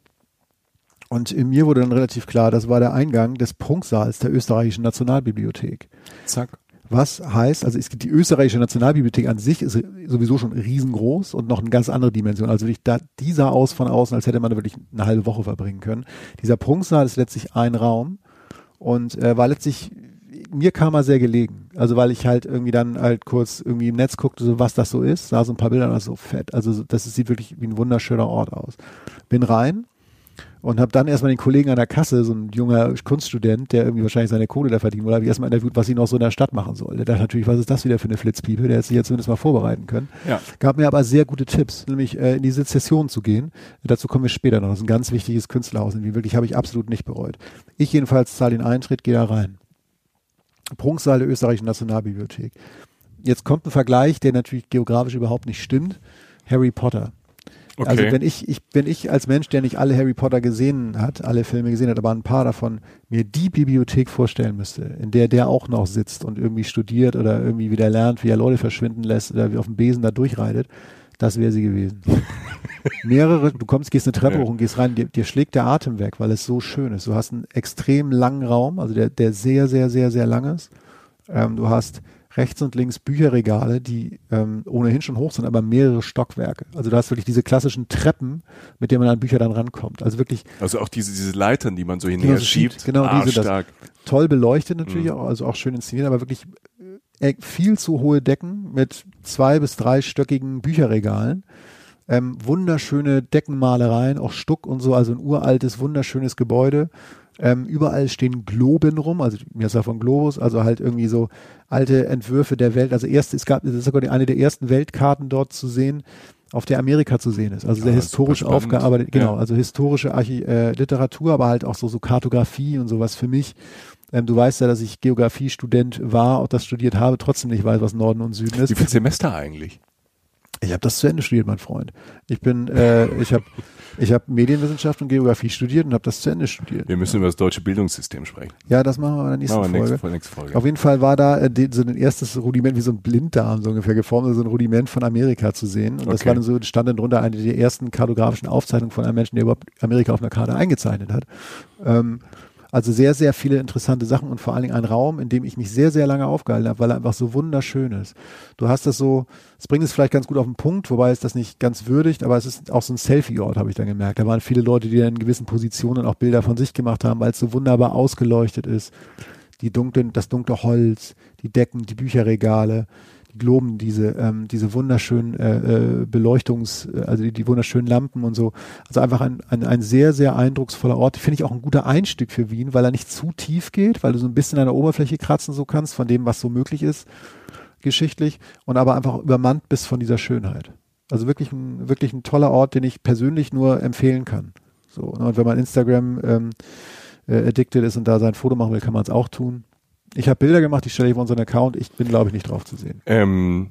Und in mir wurde dann relativ klar, das war der Eingang des Prunksaals der österreichischen Nationalbibliothek. Zack. Was heißt, also es gibt die österreichische Nationalbibliothek an sich ist sowieso schon riesengroß und noch eine ganz andere Dimension. Also wirklich da, die sah aus von außen, als hätte man da wirklich eine halbe Woche verbringen können. Dieser Prunksaal ist letztlich ein Raum und äh, war letztlich, mir kam er sehr gelegen. Also weil ich halt irgendwie dann halt kurz irgendwie im Netz guckte, so was das so ist, sah so ein paar Bilder und war so fett. Also so- das sieht wirklich wie ein wunderschöner Ort aus. Bin rein und habe dann erstmal den Kollegen an der Kasse, so ein junger Kunststudent, der irgendwie wahrscheinlich seine Kohle da verdienen wollte, habe ich erstmal interviewt, was ich noch so in der Stadt machen soll. Der dachte natürlich, was ist das wieder für eine Flitzpiepe? Der hätte sich ja zumindest mal vorbereiten können. Ja. Gab mir aber sehr gute Tipps, nämlich äh, in die Sezession zu gehen. Dazu kommen wir später noch. Das ist ein ganz wichtiges Künstlerhaus. Und wie wirklich habe ich absolut nicht bereut. Ich jedenfalls zahle den Eintritt, gehe da rein. Prunksaal der österreichischen Nationalbibliothek. Jetzt kommt ein Vergleich, der natürlich geografisch überhaupt nicht stimmt. Harry Potter. Okay. Also wenn ich, ich, wenn ich als Mensch, der nicht alle Harry Potter gesehen hat, alle Filme gesehen hat, aber ein paar davon, mir die Bibliothek vorstellen müsste, in der der auch noch sitzt und irgendwie studiert oder irgendwie wieder lernt, wie er Leute verschwinden lässt oder wie auf dem Besen da durchreitet, das wäre sie gewesen. [LAUGHS] Mehrere, du kommst, gehst eine Treppe Ja. hoch und gehst rein, dir, dir schlägt der Atem weg, weil es so schön ist. Du hast einen extrem langen Raum, also der, der sehr, sehr, sehr, sehr lang ist. Ähm, du hast rechts und links Bücherregale, die ähm, ohnehin schon hoch sind, aber mehrere Stockwerke. Also du hast wirklich diese klassischen Treppen, mit denen man an Bücher dann rankommt. Also wirklich. Also auch diese, diese Leitern, die man so hinterher so schiebt. Genau, ah, diese, das, stark. toll beleuchtet natürlich Mhm. auch, also auch schön inszeniert, aber wirklich äh, viel zu hohe Decken mit zwei bis dreistöckigen Bücherregalen. Ähm, wunderschöne Deckenmalereien, auch Stuck und so, also ein uraltes, wunderschönes Gebäude. Ähm, überall stehen Globen rum, also mir ist ja von Globus, also halt irgendwie so alte Entwürfe der Welt. Also erst, es gab, das ist sogar eine der ersten Weltkarten dort zu sehen, auf der Amerika zu sehen ist. Also sehr Ah, historisch aufgearbeitet, genau, Ja. also historische Archi äh, Literatur, aber halt auch so, so Kartografie und sowas für mich. Ähm, du weißt ja, dass ich Geografiestudent war, auch das studiert habe, trotzdem nicht weiß, was Norden und Süden ist. Wie viel Semester eigentlich? Ich habe das zu Ende studiert, mein Freund. Ich bin, äh, ich habe ich hab Medienwissenschaft und Geografie studiert und habe das zu Ende studiert. Wir müssen über das deutsche Bildungssystem sprechen. Ja, das machen wir in der nächsten Folge. nächste, nächste Folge. Auf jeden Fall war da äh, die, so ein erstes Rudiment, wie so ein Blinddarm so ungefähr geformt, so ein Rudiment von Amerika zu sehen. Und das Okay. war dann so, stand dann drunter eine der ersten kartografischen Aufzeichnungen von einem Menschen, der überhaupt Amerika auf einer Karte eingezeichnet hat. Ähm, also sehr, sehr viele interessante Sachen und vor allen Dingen ein Raum, in dem ich mich sehr, sehr lange aufgehalten habe, weil er einfach so wunderschön ist. Du hast das so, es bringt es vielleicht ganz gut auf den Punkt, wobei es das nicht ganz würdigt, aber es ist auch so ein Selfie-Ort, habe ich dann gemerkt. Da waren viele Leute, die dann in gewissen Positionen auch Bilder von sich gemacht haben, weil es so wunderbar ausgeleuchtet ist. Die dunklen, das dunkle Holz, die Decken, die Bücherregale, Globen, diese, ähm, diese wunderschönen äh, äh, Beleuchtungs, äh, also die, die wunderschönen Lampen und so. Also einfach ein, ein, ein sehr, sehr eindrucksvoller Ort. Finde ich auch ein guter Einstieg für Wien, weil er nicht zu tief geht, weil du so ein bisschen an der Oberfläche kratzen so kannst, von dem, was so möglich ist, geschichtlich, und aber einfach übermannt bist von dieser Schönheit. Also wirklich ein, wirklich ein toller Ort, den ich persönlich nur empfehlen kann. So, ne, und wenn man Instagram ähm, äh, addicted ist und da sein Foto machen will, kann man es auch tun. Ich habe Bilder gemacht, die stelle ich auf unseren Account. Ich bin, glaube ich, nicht drauf zu sehen. Ähm,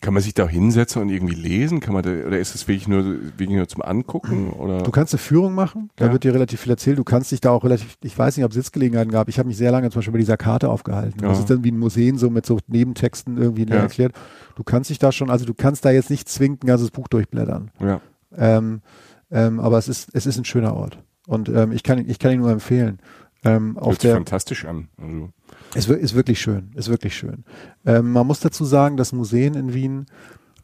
kann man sich da hinsetzen und irgendwie lesen? Kann man da, oder ist es wirklich nur, wirklich nur zum Angucken? Oder? Du kannst eine Führung machen, da Ja. wird dir relativ viel erzählt. Du kannst dich da auch relativ, ich weiß nicht, ob es Sitzgelegenheiten gab. Ich habe mich sehr lange zum Beispiel bei dieser Karte aufgehalten. Ja. Das ist dann wie ein Museum, so mit so Nebentexten irgendwie Ja. erklärt. Du kannst dich da schon, also du kannst da jetzt nicht zwingend ein ganzes Buch durchblättern. ja. Ähm, ähm, aber es ist, es ist ein schöner Ort. Und ähm, ich, kann, ihn- ich kann ihn nur empfehlen. Ähm, auf Hört sich der, fantastisch an. Also, wir- ist wirklich schön, ist wirklich schön. Ähm, man muss dazu sagen, dass Museen in Wien,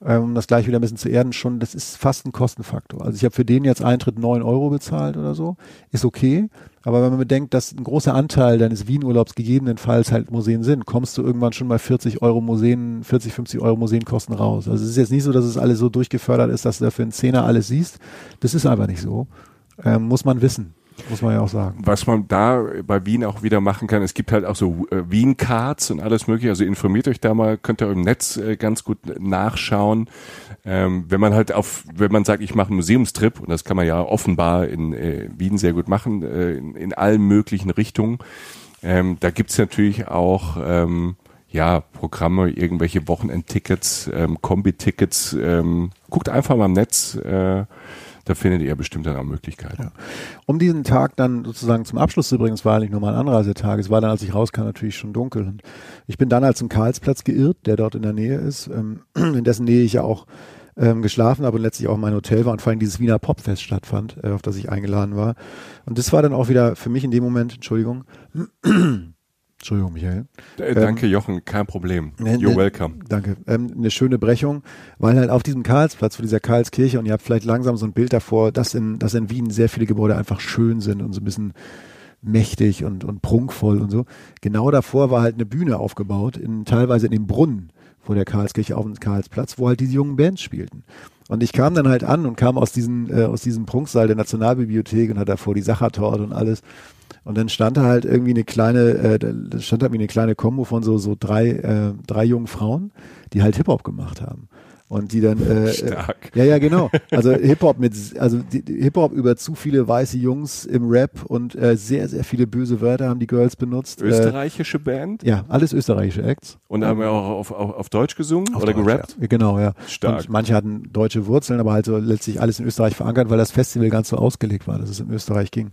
ähm, um das gleich wieder ein bisschen zu erden, schon, das ist fast ein Kostenfaktor. Also ich habe für den jetzt Eintritt 9 Euro bezahlt oder so, ist okay. Aber wenn man bedenkt, dass ein großer Anteil deines Wien-Urlaubs gegebenenfalls halt Museen sind, kommst du irgendwann schon bei 40 Euro Museen, 40, 50 Euro Museenkosten raus. Also es ist jetzt nicht so, dass es alles so durchgefördert ist, dass du dafür einen Zehner alles siehst. Das ist einfach nicht so. Ähm, muss man wissen, muss man ja auch sagen. was man da bei Wien auch wieder machen kann, es gibt halt auch so äh, Wien-Cards und alles mögliche. Also informiert euch da mal, könnt ihr im Netz äh, ganz gut nachschauen. Ähm, wenn man halt auf, wenn man sagt, ich mache einen Museumstrip, und das kann man ja offenbar in äh, Wien sehr gut machen, äh, in, in allen möglichen Richtungen, ähm, da gibt's natürlich auch ähm, ja, Programme, irgendwelche Wochenendtickets, ähm, Kombi-Tickets. Ähm, guckt einfach mal im Netz, äh, da findet ihr bestimmt dann auch Möglichkeiten. Um diesen Tag dann sozusagen zum Abschluss zu bringen, es war eigentlich nur mal ein Anreisetag, es war dann, als ich rauskam, natürlich schon dunkel. Und ich bin dann halt zum Karlsplatz geirrt, der dort in der Nähe ist, ähm, [CLEARS THROAT] in dessen Nähe ich ja auch ähm, geschlafen habe und letztlich auch mein Hotel war und vor allem dieses Wiener Popfest stattfand, äh, auf das ich eingeladen war. Und das war dann auch wieder für mich in dem Moment, Entschuldigung, [CLEARS THROAT] Entschuldigung, Michael. Äh, danke, Jochen, kein Problem. Ne, You're ne, welcome. Danke. Ähm, eine schöne Brechung, weil halt auf diesem Karlsplatz, vor dieser Karlskirche, und ihr habt vielleicht langsam so ein Bild davor, dass in, dass in Wien sehr viele Gebäude einfach schön sind und so ein bisschen mächtig und, und prunkvoll und so. Genau davor war halt eine Bühne aufgebaut, in, teilweise in dem Brunnen vor der Karlskirche auf dem Karlsplatz, wo halt diese jungen Bands spielten. Und ich kam dann halt an und kam aus, diesen, äh, aus diesem Prunksaal der Nationalbibliothek und hatte davor die Sachertorte und alles. Und dann stand da halt irgendwie eine kleine, äh, da stand halt wie eine kleine Kombo von so, so drei, äh, drei jungen Frauen, die halt Hip-Hop gemacht haben. Und die dann, äh, Stark. Äh, ja, ja, genau. Also Hip-Hop mit, also die Hip-Hop über zu viele weiße Jungs im Rap und äh, sehr, sehr viele böse Wörter haben die Girls benutzt. Äh, Österreichische Band ja, alles österreichische Acts. und haben wir auch auf, auf, auf Deutsch gesungen Auf oder Deutsch, gerappt. Ja. Genau, ja. Stark. Und manche hatten deutsche Wurzeln, aber halt so letztlich alles in Österreich verankert, weil das Festival ganz so ausgelegt war, dass es in Österreich ging.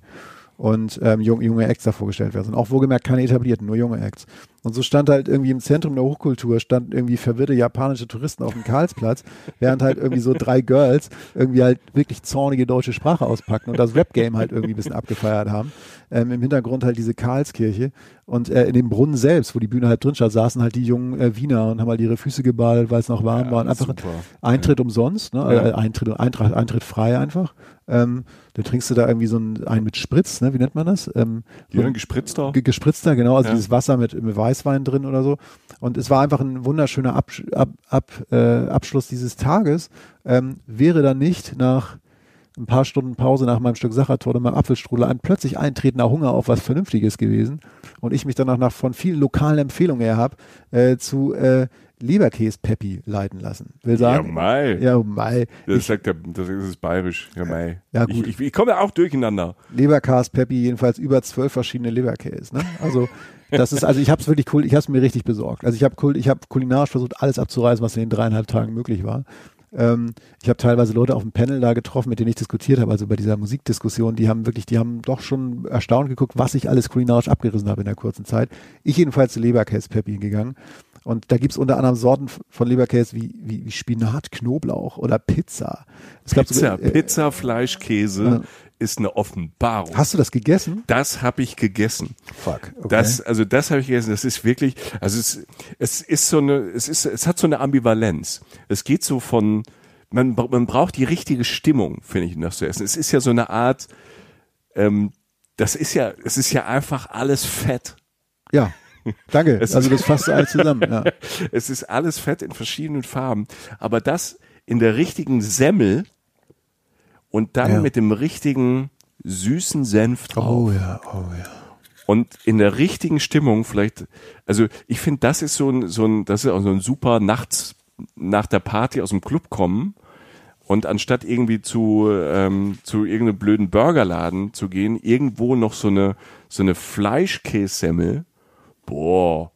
Und ähm, junge, junge Acts da vorgestellt werden. Und auch wohlgemerkt keine etablierten, nur junge Acts. Und so stand halt irgendwie im Zentrum der Hochkultur, standen irgendwie verwirrte japanische Touristen auf dem Karlsplatz, während halt irgendwie so drei Girls irgendwie halt wirklich zornige deutsche Sprache auspackten und das Rap-Game halt irgendwie ein bisschen abgefeiert haben. Ähm, Im Hintergrund halt diese Karlskirche. Und äh, in dem Brunnen selbst, wo die Bühne halt drin stand, saßen halt die jungen äh, Wiener und haben halt ihre Füße geballt, weil es noch warm Ja, war. Und einfach super. Eintritt umsonst, ne? Ja. Äh, Eintritt, Eintritt, Eintritt frei einfach. Ähm, dann trinkst du da irgendwie so ein, ein mit Spritz, ne? Wie nennt man das? Ähm, Die dann gespritzter. Ge- gespritzter, genau, also Ja. dieses Wasser mit, mit Weißwein drin oder so. Und es war einfach ein wunderschöner Absch ab, ab, äh, Abschluss dieses Tages. Ähm, wäre dann nicht nach ein paar Stunden Pause nach meinem Stück Sachertorte, meinem Apfelstrudel, ein plötzlich eintretender Hunger auf was Vernünftiges gewesen und ich mich danach nach, von vielen lokalen Empfehlungen her habe, äh, zu äh, Leberkäse-Peppi leiten lassen. Will Ja, sagen, Mai. ja, Mai. Das sagt der, das ist bayerisch. Ja, Mai. Ja, gut. Ich, ich, ich komme ja auch durcheinander. Leberkas Peppi jedenfalls über zwölf verschiedene Leberkäse. Ne? Also das ist also ich habe es wirklich cool, ich habe es mir richtig besorgt. Also ich habe cool, ich habe kulinarisch versucht alles abzureißen, was in den dreieinhalb Tagen möglich war. Ähm, ich habe teilweise Leute auf dem Panel da getroffen, mit denen ich diskutiert habe, also bei dieser Musikdiskussion, die haben wirklich, die haben doch schon erstaunt geguckt, was ich alles kulinarisch abgerissen habe in der kurzen Zeit. Ich jedenfalls zu Leberkäse Peppi gegangen. Und da gibt's unter anderem Sorten von Leberkäse wie, wie, wie Spinat, Knoblauch oder Pizza. Es gab Pizza, sogar, äh, Pizza, Fleisch, Käse. Ist eine Offenbarung. Hast du das gegessen? das habe ich gegessen. Fuck. Okay. Das, also das habe ich gegessen. Das ist wirklich, also es, es ist so eine, es ist, es hat so eine Ambivalenz. Es geht so von, man, man braucht die richtige Stimmung, finde ich, um das zu essen. Es ist ja so eine Art, ähm, das ist ja, es ist ja einfach alles Fett. Ja, danke. [LAUGHS] Es also das fasst alles zusammen. Ja. [LAUGHS] Es ist alles Fett in verschiedenen Farben, aber das in der richtigen Semmel und dann Ja. mit dem richtigen süßen Senf drauf. ja, oh ja. und in der richtigen Stimmung vielleicht, also ich finde, das ist so ein, so ein, das ist auch so ein super nachts nach der Party aus dem Club kommen und anstatt irgendwie zu, ähm, zu irgendeinem blöden Burgerladen zu gehen, irgendwo noch so eine, so eine Fleischkässemmel, boah,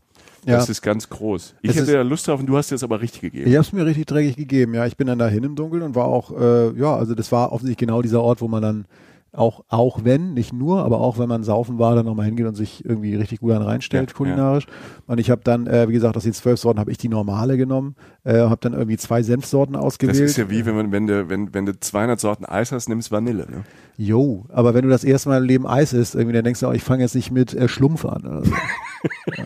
Ja. das ist ganz groß. Ich Es hätte ja Lust drauf und du hast jetzt aber richtig gegeben. Ich habe es mir richtig dreckig gegeben. Ja, ich bin dann dahin im Dunkeln und war auch, äh, ja, also das war offensichtlich genau dieser Ort, wo man dann auch, auch wenn, nicht nur, aber auch wenn man saufen war, dann nochmal hingeht und sich irgendwie richtig gut an reinstellt, Ja, kulinarisch. Und ich habe dann, äh, wie gesagt, aus den zwölf Sorten habe ich die normale genommen, äh, habe dann irgendwie zwei Senfsorten ausgewählt. Das ist ja wie, wenn man, wenn du, wenn, wenn du 200 Sorten Eis hast, nimmst Vanille, ne? Jo, aber wenn du das erste Mal im Leben Eis isst, irgendwie, dann denkst du, auch, ich fange jetzt nicht mit äh, Schlumpf an. Oder so. [LAUGHS] ja.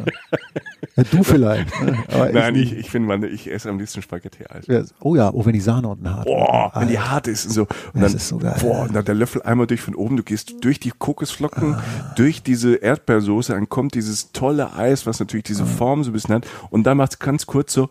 Ja, [LAUGHS] Du vielleicht. [LAUGHS] Aber Nein, ich, ich finde, Vanille- ich esse am liebsten Spaghetti-Eis. Ja, Oh ja, oh, wenn die Sahne unten hat. Boah, wenn die Alter. hart ist und so. Und Das dann, ist so geil. Boah, und dann der Löffel einmal durch von oben, du gehst durch die Kokosflocken, durch diese Erdbeersoße, dann kommt dieses tolle Eis, was natürlich diese Form so ein bisschen hat. Und dann macht es ganz kurz so,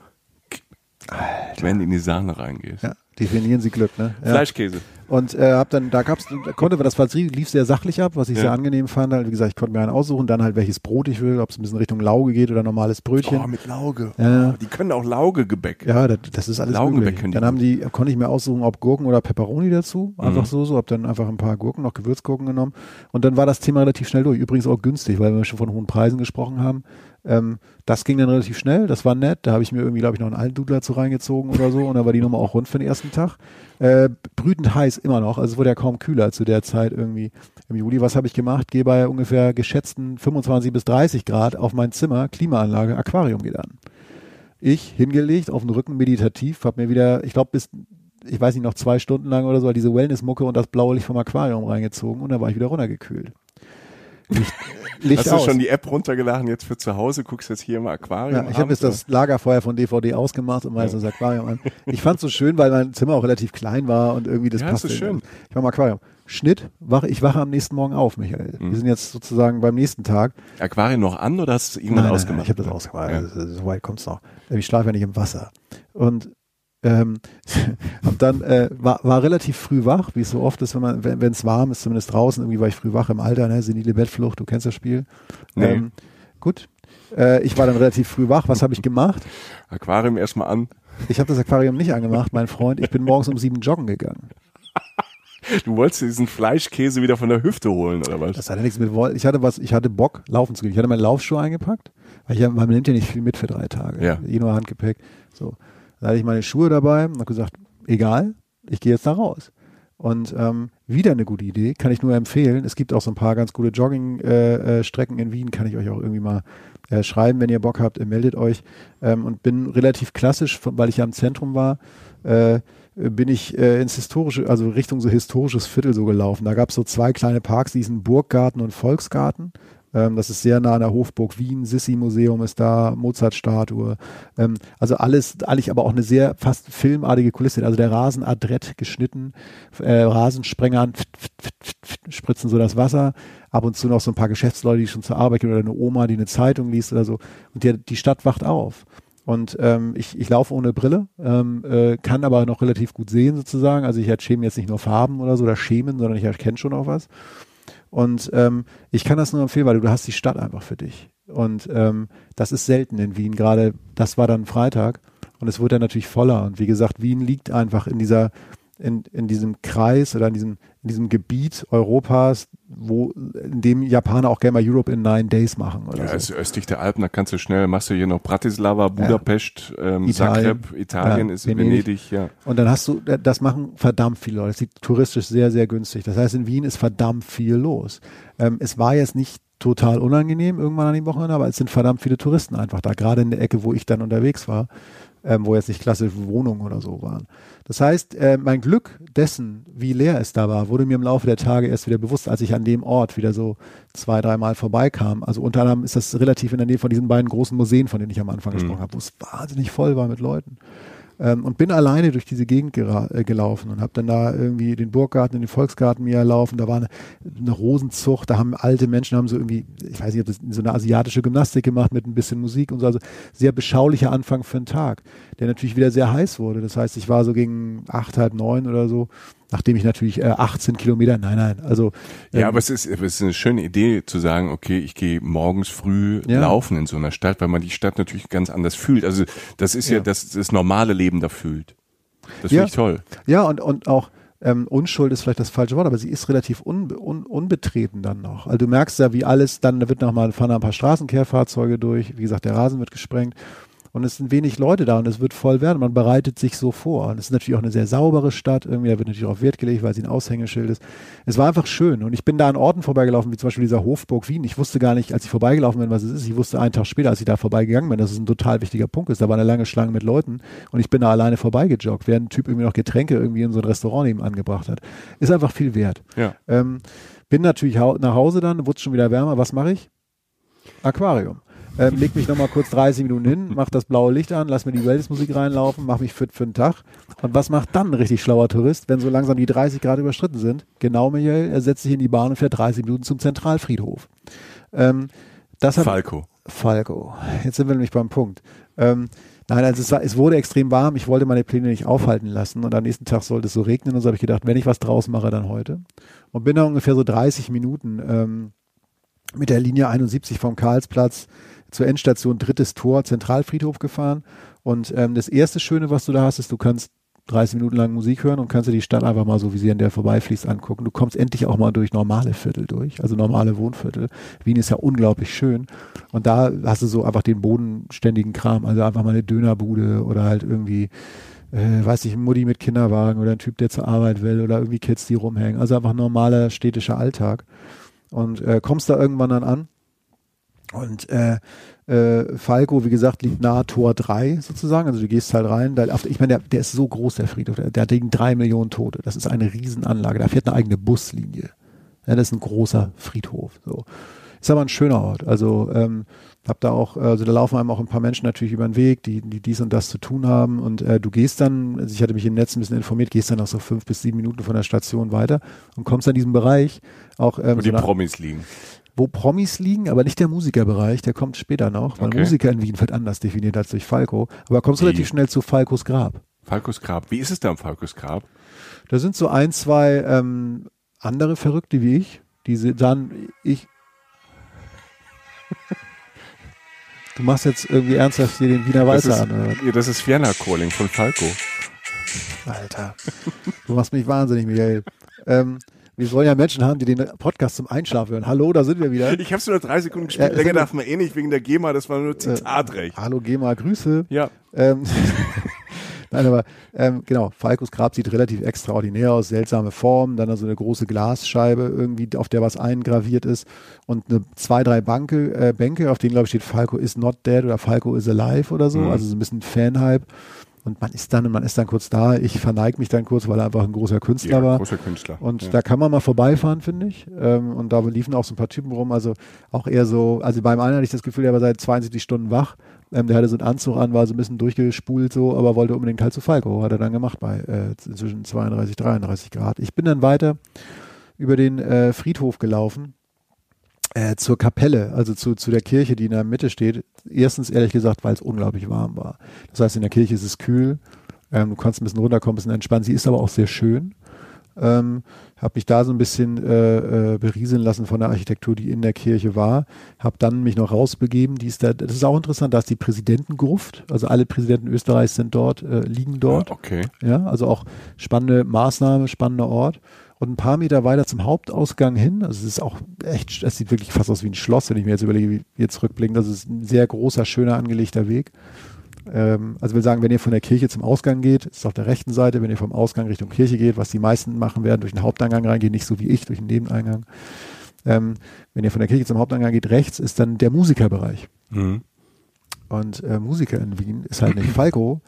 wenn du in die Sahne reingehst. Ja, definieren Sie Glück, ne? Ja. Fleischkäse. Und äh, hab dann, da gab's, da konnte, das war, lief sehr sachlich ab, was ich Ja. sehr angenehm fand. Halt, wie gesagt, ich konnte mir einen aussuchen, dann halt welches Brot ich will, ob es ein bisschen Richtung Lauge geht oder normales Brötchen. Oh, mit Lauge. Ja. Oh, die können auch Laugegebäck. Ja, das, das ist alles Laugengebäck möglich. können die Dann haben die, konnte ich mir aussuchen, ob Gurken oder Peperoni dazu. Einfach so, so. Hab dann einfach ein paar Gurken, noch Gewürzgurken genommen. Und dann war das Thema relativ schnell durch. Übrigens auch günstig, weil wir schon von hohen Preisen gesprochen haben. Ähm, das ging dann relativ schnell. Das war nett. Da habe ich mir irgendwie, glaube ich, noch einen Altdudler zu reingezogen oder so. Und dann war die Nummer auch rund für den ersten Tag. Äh, brütend heiß immer noch. Also es wurde ja kaum kühler zu der Zeit irgendwie im Juli. Was habe ich gemacht? Gehe bei ungefähr geschätzten 25 bis 30 Grad auf mein Zimmer, Klimaanlage, Aquarium geht an ich hingelegt, auf den Rücken meditativ, habe mir wieder, ich glaube bis, ich weiß nicht, noch zwei Stunden lang oder so, diese Wellness-Mucke und das blaue Licht vom Aquarium reingezogen und dann war ich wieder runtergekühlt. Licht, Licht Hast du aus. schon die App runtergeladen jetzt für zu Hause? Guckst jetzt hier im Aquarium? ja, ich habe jetzt das Lagerfeuer von DVD ausgemacht und mal das Aquarium an. Ich fand es so schön, weil mein Zimmer auch relativ klein war und irgendwie das Ja, passte. ist so schön. Ich war im Aquarium. Schnitt, wache, ich wache am nächsten Morgen auf, Michael. Mhm. Wir sind jetzt sozusagen beim nächsten Tag. Aquarium noch an oder hast du es irgendwann Nein, nein, ausgemacht? Nein, ich habe das ausgemacht. Ja. Also, so weit kommt's noch. Ich schlafe ja nicht im Wasser. Und ähm, [LAUGHS] hab dann äh, war, war relativ früh wach, wie es so oft ist, wenn man, wenn es warm ist, zumindest draußen. Irgendwie war ich früh wach im Alter, ne? Senile Bettflucht, du kennst das Spiel. Nee. Ähm, gut. Äh, ich war dann relativ früh wach. Was habe ich gemacht? Aquarium erstmal an. Ich habe das Aquarium nicht angemacht, mein Freund. Ich bin morgens um sieben joggen gegangen. Du wolltest diesen Fleischkäse wieder von der Hüfte holen, oder was? Das hatte nichts mit Woll. Ich hatte was, ich hatte Bock, laufen zu gehen. Ich hatte meine Laufschuhe eingepackt, weil ich, man nimmt ja nicht viel mit für drei Tage. Ja. Eh nur Handgepäck. So. Da hatte ich meine Schuhe dabei und habe gesagt, egal, ich gehe jetzt da raus. Und ähm, wieder eine gute Idee, kann ich nur empfehlen. Es gibt auch so ein paar ganz gute Jogging-Strecken äh, äh, in Wien, kann ich euch auch irgendwie mal äh, schreiben, wenn ihr Bock habt, äh, meldet euch. Ähm, und bin relativ klassisch, weil ich ja im Zentrum war, äh, bin ich äh, ins historische, also Richtung so historisches Viertel so gelaufen. Da gab es so zwei kleine Parks, diesen Burggarten und Volksgarten. Ähm, das ist sehr nah an der Hofburg Wien. Sissi-Museum ist da, Mozart-Statue. Ähm, also alles, eigentlich aber auch eine sehr fast filmartige Kulisse. Also der Rasen adrett geschnitten, äh, Rasensprenger spritzen so das Wasser. Ab und zu noch so ein paar Geschäftsleute, die schon zur Arbeit gehen oder eine Oma, die eine Zeitung liest oder so. Und die, die Stadt wacht auf. Und ähm, ich, ich laufe ohne Brille, ähm, äh, kann aber noch relativ gut sehen sozusagen. Also ich erkenne jetzt nicht nur Farben oder so oder Schemen, sondern ich erkenne schon auch was. Und ähm, ich kann das nur empfehlen, weil du, hast die Stadt einfach für dich. Und ähm, das ist selten in Wien. Gerade das war dann Freitag und es wurde dann natürlich voller. Und wie gesagt, Wien liegt einfach in dieser, in, in diesem Kreis oder in diesem, in diesem Gebiet Europas, wo in dem Japaner auch gerne mal Europe in nine days machen oder Ja, so. ist östlich der Alpen, da kannst du schnell, machst du hier noch Bratislava, Budapest, ähm, Italien. Zagreb, Italien Ja, ist Venedig. Venedig, ja. Und dann hast du, das machen verdammt viele Leute. Das liegt touristisch sehr, sehr günstig. Das heißt, in Wien ist verdammt viel los. Ähm, es war jetzt nicht total unangenehm irgendwann an dem Wochenende, aber es sind verdammt viele Touristen einfach da, gerade in der Ecke, wo ich dann unterwegs war, ähm, wo jetzt nicht klassische Wohnungen oder so waren. Das heißt, äh, mein Glück dessen, wie leer es da war, wurde mir im Laufe der Tage erst wieder bewusst, als ich an dem Ort wieder so zwei, dreimal vorbeikam. Also unter anderem ist das relativ in der Nähe von diesen beiden großen Museen, von denen ich am Anfang gesprochen habe, wo es wahnsinnig voll war mit Leuten ähm, und bin alleine durch diese Gegend äh, gelaufen und habe dann da irgendwie den Burggarten den Volksgarten mir erlaufen. Da war eine, eine Rosenzucht, da haben alte Menschen haben so irgendwie, ich weiß nicht, ob das so eine asiatische Gymnastik gemacht mit ein bisschen Musik und so. Also sehr beschaulicher Anfang für einen Tag, der natürlich wieder sehr heiß wurde. Das heißt, ich war so gegen acht, halb neun oder so, nachdem ich natürlich äh, 18 Kilometer, nein, nein, also Ja, ähm, aber es ist, es ist eine schöne Idee zu sagen, okay, ich gehe morgens früh Ja. laufen in so einer Stadt, weil man die Stadt natürlich ganz anders fühlt. Also das ist ja, Ja. das, das normale Leben da fühlt. Das Ja. finde ich toll. Ja, und, und auch ähm, Unschuld ist vielleicht das falsche Wort, aber sie ist relativ unbe un unbetreten dann noch. Also du merkst ja, wie alles dann, da wird nochmal, fahren da ein paar Straßenkehrfahrzeuge durch, wie gesagt, der Rasen wird gesprengt und es sind wenig Leute da und es wird voll werden. Man bereitet sich so vor. Und es ist natürlich auch eine sehr saubere Stadt. Irgendwie, da wird natürlich auch Wert gelegt, weil sie ein Aushängeschild ist. Es war einfach schön. Und ich bin da an Orten vorbeigelaufen, wie zum Beispiel dieser Hofburg Wien. Ich wusste gar nicht, als ich vorbeigelaufen bin, was es ist. Ich wusste einen Tag später, als ich da vorbeigegangen bin, dass es ein total wichtiger Punkt ist. Da war eine lange Schlange mit Leuten und ich bin da alleine vorbeigejoggt, während ein Typ irgendwie noch Getränke irgendwie in so ein Restaurant neben angebracht hat. Ist einfach viel wert. Ja. Ähm, bin natürlich nach Hause dann, wurde es schon wieder wärmer. Was mache ich? Aquarium. Ähm, leg mich nochmal kurz 30 Minuten hin, mach das blaue Licht an, lass mir die Wellnessmusik reinlaufen, mach mich fit für den Tag. Und was macht dann ein richtig schlauer Tourist, wenn so langsam die 30 Grad überschritten sind? Genau, Michael, er setzt sich in die Bahn und fährt 30 Minuten zum Zentralfriedhof. Ähm, das hat, Falco. Falco. Jetzt sind wir nämlich beim Punkt. Ähm, nein, also es, war, es wurde extrem warm. Ich wollte meine Pläne nicht aufhalten lassen und am nächsten Tag sollte es so regnen. Und so habe ich gedacht, wenn ich was draus mache, dann heute. Und bin da ungefähr so 30 Minuten ähm, mit der Linie 71 vom Karlsplatz zur Endstation drittes Tor Zentralfriedhof gefahren. Und ähm, das erste Schöne, was du da hast, ist, du kannst 30 Minuten lang Musik hören und kannst dir die Stadt einfach mal so, wie sie an der vorbeifließt, angucken. Du kommst endlich auch mal durch normale Viertel durch, also normale Wohnviertel. Wien ist ja unglaublich schön. Und da hast du so einfach den bodenständigen Kram, also einfach mal eine Dönerbude oder halt irgendwie, äh, weiß ich, Mutti mit Kinderwagen oder ein Typ, der zur Arbeit will oder irgendwie Kids, die rumhängen. Also einfach normaler städtischer Alltag. Und äh, kommst da irgendwann dann an und äh, äh, Falco, wie gesagt, liegt nahe Tor 3 sozusagen. Also du gehst halt rein. Da, ich meine, der, der ist so groß, der Friedhof. Der, der hat gegen drei Millionen Tote. Das ist eine Riesenanlage. Da fährt eine eigene Buslinie. Ja, das ist ein großer Friedhof. So. Ist aber ein schöner Ort. Also ähm, hab da auch, also da laufen einem auch ein paar Menschen natürlich über den Weg, die, die dies und das zu tun haben. Und äh, du gehst dann, also ich hatte mich im Netz ein bisschen informiert, gehst dann noch so fünf bis sieben Minuten von der Station weiter und kommst an diesem Bereich auch ähm, Wo so die eine- Promis liegen. Wo Promis liegen, aber nicht der Musikerbereich, der kommt später noch, weil Okay. Musiker in Wien wird anders definiert als durch Falco. Aber kommst Wie? relativ schnell zu Falcos Grab. Falkos Grab. Wie ist es da am Falkos Grab? Da sind so ein, zwei ähm, andere Verrückte wie ich, die dann ich. [LAUGHS] Du machst jetzt irgendwie ernsthaft hier den Wiener Walzer an, oder? ja, das ist Vienna Calling von Falco. Alter. Du machst mich wahnsinnig, Michael. Ähm, wir sollen ja Menschen haben, die den Podcast zum Einschlafen hören. Hallo, da sind wir wieder. Ich habe nur drei Sekunden gespielt. Ja, Länger sind- darf man eh nicht wegen der GEMA. Das war nur Zitatrecht. Hallo, Gema, Grüße. Ja. Ähm, [LAUGHS] Nein, aber ähm, genau, Falkos Grab sieht relativ extraordinär aus, seltsame Form, dann also eine große Glasscheibe irgendwie, auf der was eingraviert ist und eine, zwei, drei Banke, äh, Bänke, auf denen glaube ich steht Falco is not dead oder Falco is alive oder so, Mhm. also so ein bisschen Fanhype. Und man ist dann, man ist dann kurz da. Ich verneige mich dann kurz, weil er einfach ein großer Künstler Ja, war. großer Künstler. Und ja. da kann man mal vorbeifahren, finde ich. Ähm, und da liefen auch so ein paar Typen rum, also auch eher so, also beim einen hatte ich das Gefühl, der war seit 72 Stunden wach. Ähm, der hatte so einen Anzug an, war so ein bisschen durchgespult so, aber wollte unbedingt halt zu Falco. Hat er dann gemacht bei äh, zwischen 32, 33 Grad. Ich bin dann weiter über den äh, Friedhof gelaufen. Äh, zur Kapelle, also zu, zu der Kirche, die in der Mitte steht. Erstens ehrlich gesagt, weil es unglaublich warm war. Das heißt, in der Kirche ist es kühl. Ähm, du kannst ein bisschen runterkommen, ein bisschen entspannen. Sie ist aber auch sehr schön. Ähm, habe mich da so ein bisschen äh, äh, berieseln lassen von der Architektur, die in der Kirche war. Habe dann mich noch rausbegeben. Die ist da, das ist auch interessant, da ist die Präsidentengruft. Also alle Präsidenten Österreichs sind dort, äh, liegen dort. Ah, okay. Ja, also auch spannende Maßnahme, spannender Ort. Und ein paar Meter weiter zum Hauptausgang hin, also es ist auch echt, es sieht wirklich fast aus wie ein Schloss, wenn ich mir jetzt überlege, wie wir zurückblicken. Das ist ein sehr großer, schöner, angelegter Weg. Ähm, also will sagen, wenn ihr von der Kirche zum Ausgang geht, ist es auf der rechten Seite, wenn ihr vom Ausgang Richtung Kirche geht, was die meisten machen werden, durch den Haupteingang reingehen, nicht so wie ich, durch den Nebeneingang. Ähm, wenn ihr von der Kirche zum Haupteingang geht, rechts ist dann der Musikerbereich. Mhm. Und äh, Musiker in Wien ist halt nicht Falco.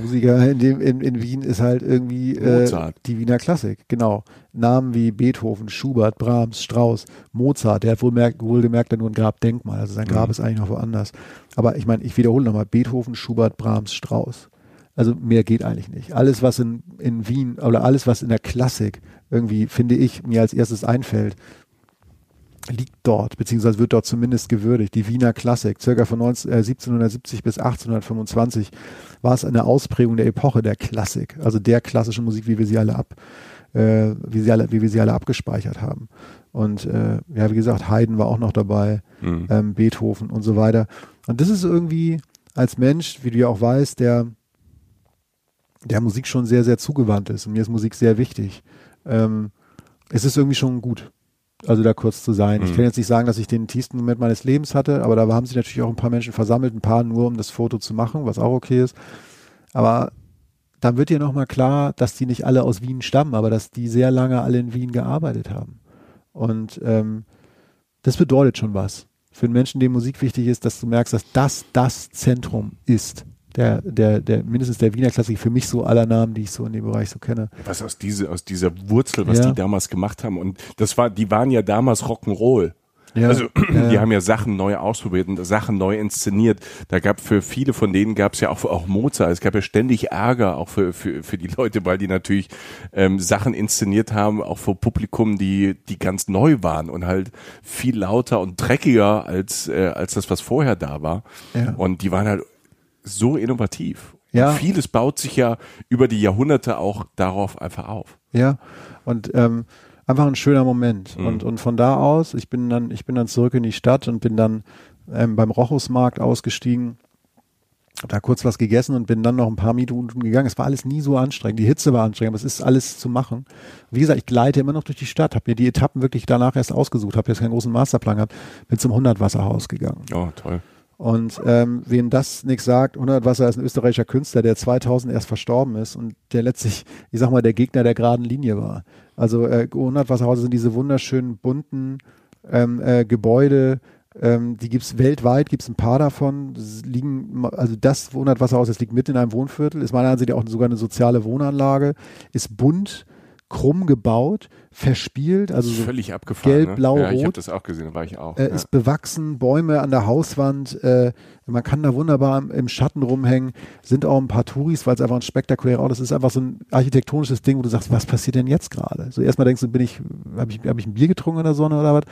Musiker in, dem, in, in Wien ist halt irgendwie äh, die Wiener Klassik, genau. Namen wie Beethoven, Schubert, Brahms, Strauss, Mozart, der hat wohl merkt, wohlgemerkt nur ein Grabdenkmal, also sein Grab Mhm. ist eigentlich noch woanders. Aber ich meine, ich wiederhole nochmal, Beethoven, Schubert, Brahms, Strauss. Also mehr geht eigentlich nicht. Alles, was in, in Wien oder alles, was in der Klassik irgendwie, finde ich, mir als erstes einfällt, liegt dort, beziehungsweise wird dort zumindest gewürdigt. Die Wiener Klassik, circa von 19, äh, 1770 bis 1825, war es eine Ausprägung der Epoche der Klassik, also der klassischen Musik, wie wir sie alle ab, äh, wie, sie alle, wie wir sie alle abgespeichert haben. Und äh, ja, wie gesagt, Haydn war auch noch dabei, Mhm. ähm, Beethoven und so weiter. Und das ist irgendwie als Mensch, wie du ja auch weißt, der der Musik schon sehr, sehr zugewandt ist. Und mir ist Musik sehr wichtig. Ähm, es ist irgendwie schon gut, also da kurz zu sein. Ich Mhm. kann jetzt nicht sagen, dass ich den tiefsten Moment meines Lebens hatte, aber da haben sich natürlich auch ein paar Menschen versammelt, ein paar nur, um das Foto zu machen, was auch okay ist. Aber dann wird dir nochmal klar, dass die nicht alle aus Wien stammen, aber dass die sehr lange alle in Wien gearbeitet haben. Und ähm, das bedeutet schon was. Für einen Menschen, dem Musik wichtig ist, dass du merkst, dass das das Zentrum ist. Der, der, der, mindestens der Wiener Klassik, für mich so aller Namen, die ich so in dem Bereich so kenne. Was aus, diese, aus dieser Wurzel, was Ja. die damals gemacht haben. Und das war, die waren ja damals Rock'n'Roll. Ja, Also ja. die haben ja Sachen neu ausprobiert und Sachen neu inszeniert. Da gab für viele von denen gab es ja auch, auch Mozart. Es gab ja ständig Ärger auch für, für, für die Leute, weil die natürlich ähm, Sachen inszeniert haben, auch vor Publikum, die, die ganz neu waren und halt viel lauter und dreckiger als, äh, als das, was vorher da war. Ja. Und die waren halt so innovativ. Ja. Und vieles baut sich ja über die Jahrhunderte auch darauf einfach auf. Ja, und ähm, einfach ein schöner Moment. Mhm. Und, und von da aus, ich bin dann, ich bin dann zurück in die Stadt und bin dann ähm, beim Rochusmarkt ausgestiegen, hab da kurz was gegessen und bin dann noch ein paar Minuten gegangen. Es war alles nie so anstrengend. Die Hitze war anstrengend, aber es ist alles zu machen. Wie gesagt, ich gleite immer noch durch die Stadt, habe mir die Etappen wirklich danach erst ausgesucht, habe jetzt keinen großen Masterplan gehabt, bin zum 100-Wasserhaus gegangen. Oh, toll. Und ähm, wem das nichts sagt, 100 Wasser ist ein österreichischer Künstler, der 2000 erst verstorben ist und der letztlich, ich sag mal, der Gegner der geraden Linie war. Also äh, 100 Wasserhäuser sind diese wunderschönen bunten ähm, äh, Gebäude, ähm, die gibt's weltweit, gibt's ein paar davon. Liegen, also das 100 Wasserhaus, das liegt mitten in einem Wohnviertel, ist meiner Ansicht nach auch sogar eine soziale Wohnanlage, ist bunt, krumm gebaut, verspielt, also so Völlig abgefahren. gelb, ne? blau, ja, ich habe rot. das auch gesehen, da war ich auch. äh, ja. ist bewachsen, Bäume an der Hauswand, äh, man kann da wunderbar im, Schatten rumhängen, sind auch ein paar Touris, weil es einfach ein spektakulärer Ort ist. Es ist einfach so ein architektonisches Ding, wo du sagst, was passiert denn jetzt gerade? So erstmal denkst du, bin ich, habe ich, hab ich ein Bier getrunken in der Sonne oder was?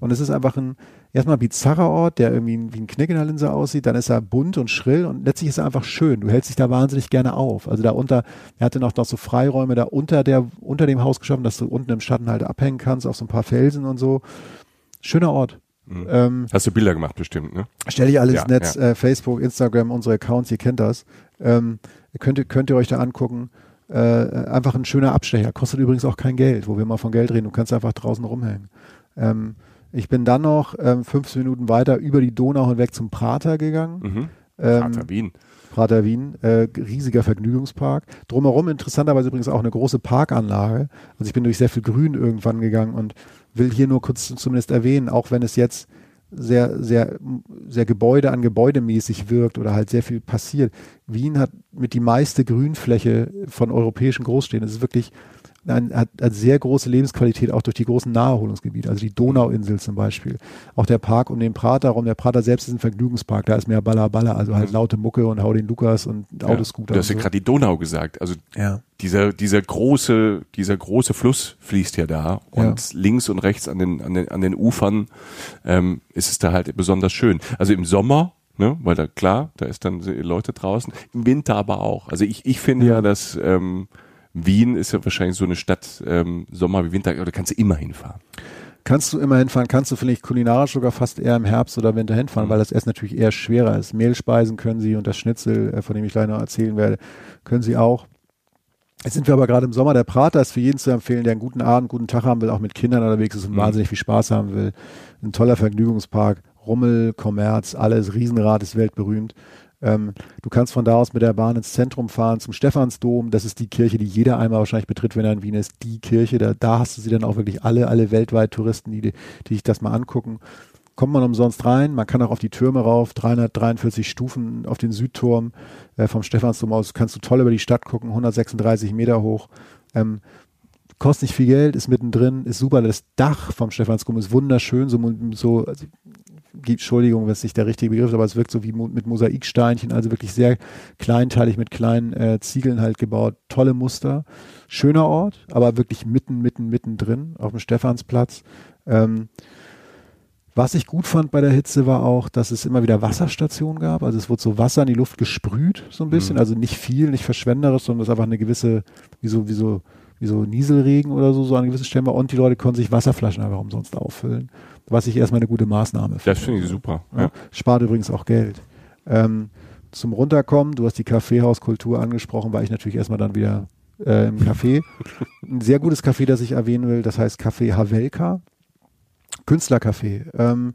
Und es ist einfach ein erstmal bizarrer Ort, der irgendwie wie ein Knick in der Linse aussieht, dann ist er bunt und schrill und letztlich ist er einfach schön. Du hältst dich da wahnsinnig gerne auf. Also da unter, er hatte noch, noch so Freiräume da unter der, unter dem Haus geschaffen, dass du unten im Schatten halt abhängen kannst auf so ein paar Felsen und so. Schöner Ort. Ähm, Hast du Bilder gemacht bestimmt, ne? Stelle ich alles Ja, ins Netz, Äh, Facebook, Instagram, unsere Accounts, ihr kennt das. Ähm, könnt, ihr- könnt ihr euch da angucken. Äh, einfach ein schöner Abstecher. Kostet übrigens auch kein Geld, wo wir mal von Geld reden. Du kannst einfach draußen rumhängen. Ähm, ich bin dann noch ähm, 15 Minuten weiter über die Donau hinweg zum Prater gegangen. Mhm. Ähm, Vater Wien. Prater Wien, äh, riesiger Vergnügungspark. Drumherum interessanterweise übrigens auch eine große Parkanlage. Also ich bin durch sehr viel Grün irgendwann gegangen und will hier nur kurz zumindest erwähnen, auch wenn es jetzt sehr, sehr, sehr Gebäude an Gebäude mäßig wirkt oder halt sehr viel passiert. Wien hat mit die meiste Grünfläche von europäischen Großstädten. Es ist wirklich ein, hat, hat sehr große Lebensqualität auch durch die großen Naherholungsgebiete, also die Donauinsel zum Beispiel. Auch der Park um den Prater rum. Der Prater selbst ist ein Vergnügungspark, da ist mehr Baller Baller, also halt laute Mucke und hau den Lukas und Autoscooter. Du hast ja so. gerade die Donau gesagt. Also Ja. dieser, dieser große, dieser große Fluss fließt ja da und links und rechts an den, an den, an den Ufern ähm, ist es da halt besonders schön. Also im Sommer, ne, weil da klar, da ist dann Leute draußen, im Winter aber auch. Also ich, ich finde ja, dass ähm, Wien ist ja wahrscheinlich so eine Stadt, ähm, Sommer wie Winter, da kannst du immer hinfahren. Kannst du immer hinfahren, kannst du vielleicht kulinarisch sogar fast eher im Herbst oder Winter hinfahren, Mhm. weil das Essen natürlich eher schwerer ist. Mehlspeisen können sie und das Schnitzel, äh, von dem ich gleich noch erzählen werde, können sie auch. Jetzt sind wir aber gerade im Sommer. Der Prater ist für jeden zu empfehlen, der einen guten Abend, guten Tag haben will, auch mit Kindern unterwegs ist und Mhm. wahnsinnig viel Spaß haben will. Ein toller Vergnügungspark, Rummel, Kommerz, alles, Riesenrad ist weltberühmt. Ähm, du kannst von da aus mit der Bahn ins Zentrum fahren, zum Stephansdom. Das ist die Kirche, die jeder einmal wahrscheinlich betritt, wenn er in Wien ist. Die Kirche, da, da hast du sie dann auch wirklich alle, alle weltweit Touristen, die, die sich das mal angucken. Kommt man umsonst rein, man kann auch auf die Türme rauf, 343 Stufen auf den Südturm äh, vom Stephansdom aus, kannst du toll über die Stadt gucken, 136 Meter hoch. Ähm, kostet nicht viel Geld, ist mittendrin, ist super. Das Dach vom Stephansdom ist wunderschön, so, so also, Entschuldigung, wenn es nicht der richtige Begriff ist, aber es wirkt so wie mit Mosaiksteinchen, also wirklich sehr kleinteilig mit kleinen äh, Ziegeln halt gebaut. Tolle Muster. Schöner Ort, aber wirklich mitten, mitten, mittendrin auf dem Stephansplatz. Ähm, was ich gut fand bei der Hitze war auch, dass es immer wieder Wasserstationen gab. Also es wurde so Wasser in die Luft gesprüht, so ein bisschen. Mhm. Also nicht viel, nicht verschwenderisch, sondern es ist einfach eine gewisse, wie so, wie so, wie so Nieselregen oder so, so an gewissen Stellen war. Und die Leute konnten sich Wasserflaschen einfach umsonst auffüllen. Was ich erstmal eine gute Maßnahme Das finde ich super. ja. Ja. Spart übrigens auch Geld. Ähm, zum Runterkommen, du hast die Kaffeehauskultur angesprochen, war ich natürlich erstmal dann wieder äh, im Café. [LAUGHS] Ein sehr gutes Café, das ich erwähnen will, das heißt Café Havelka. Künstlercafé. Ähm,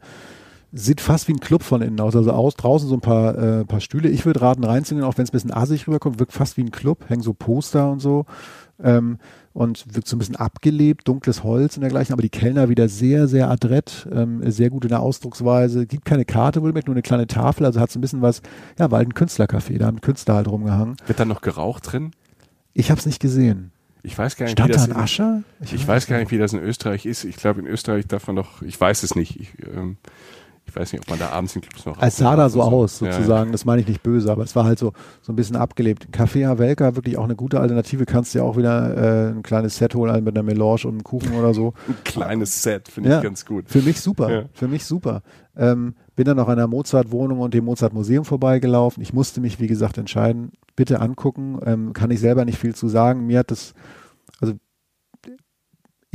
sieht fast wie ein Club von innen aus. Also aus, draußen so ein paar, äh, paar Stühle. Ich würde raten, reinzugehen, auch wenn es ein bisschen assig rüberkommt, wirkt fast wie ein Club, hängen so Poster und so. Ähm, und wirkt so ein bisschen abgelebt, dunkles Holz und dergleichen, aber die Kellner wieder sehr, sehr adrett, ähm, sehr gut in der Ausdrucksweise, gibt keine Karte, wohlgemerkt, nur eine kleine Tafel, also hat so ein bisschen was, ja, war halt ein Künstlercafé, da haben Künstler halt rumgehangen. Wird da noch geraucht drin? Ich habe es nicht gesehen. Ich weiß gar nicht, wie Stand da das ein in, Ascher? ich weiß gar nicht, wie das in Österreich ist. Ich glaube, in Österreich darf man doch, ich weiß es nicht. Ich, ähm, ich weiß nicht, ob man da abends in Clubs noch Es sah da so aus, Ja, sozusagen. Das meine ich nicht böse, aber es war halt so, so ein bisschen abgelebt. Café Havelka, wirklich auch eine gute Alternative. Kannst dir auch wieder äh, ein kleines Set holen mit einer Melange und einem Kuchen oder so. [LAUGHS] Ein kleines Set, finde Ja. ich ganz gut. Für mich super. Ja. Für mich super. Ähm, bin dann noch an der Mozart-Wohnung und dem Mozart-Museum vorbeigelaufen. Ich musste mich, wie gesagt, entscheiden. Bitte angucken. Ähm, kann ich selber nicht viel zu sagen. Mir hat das, also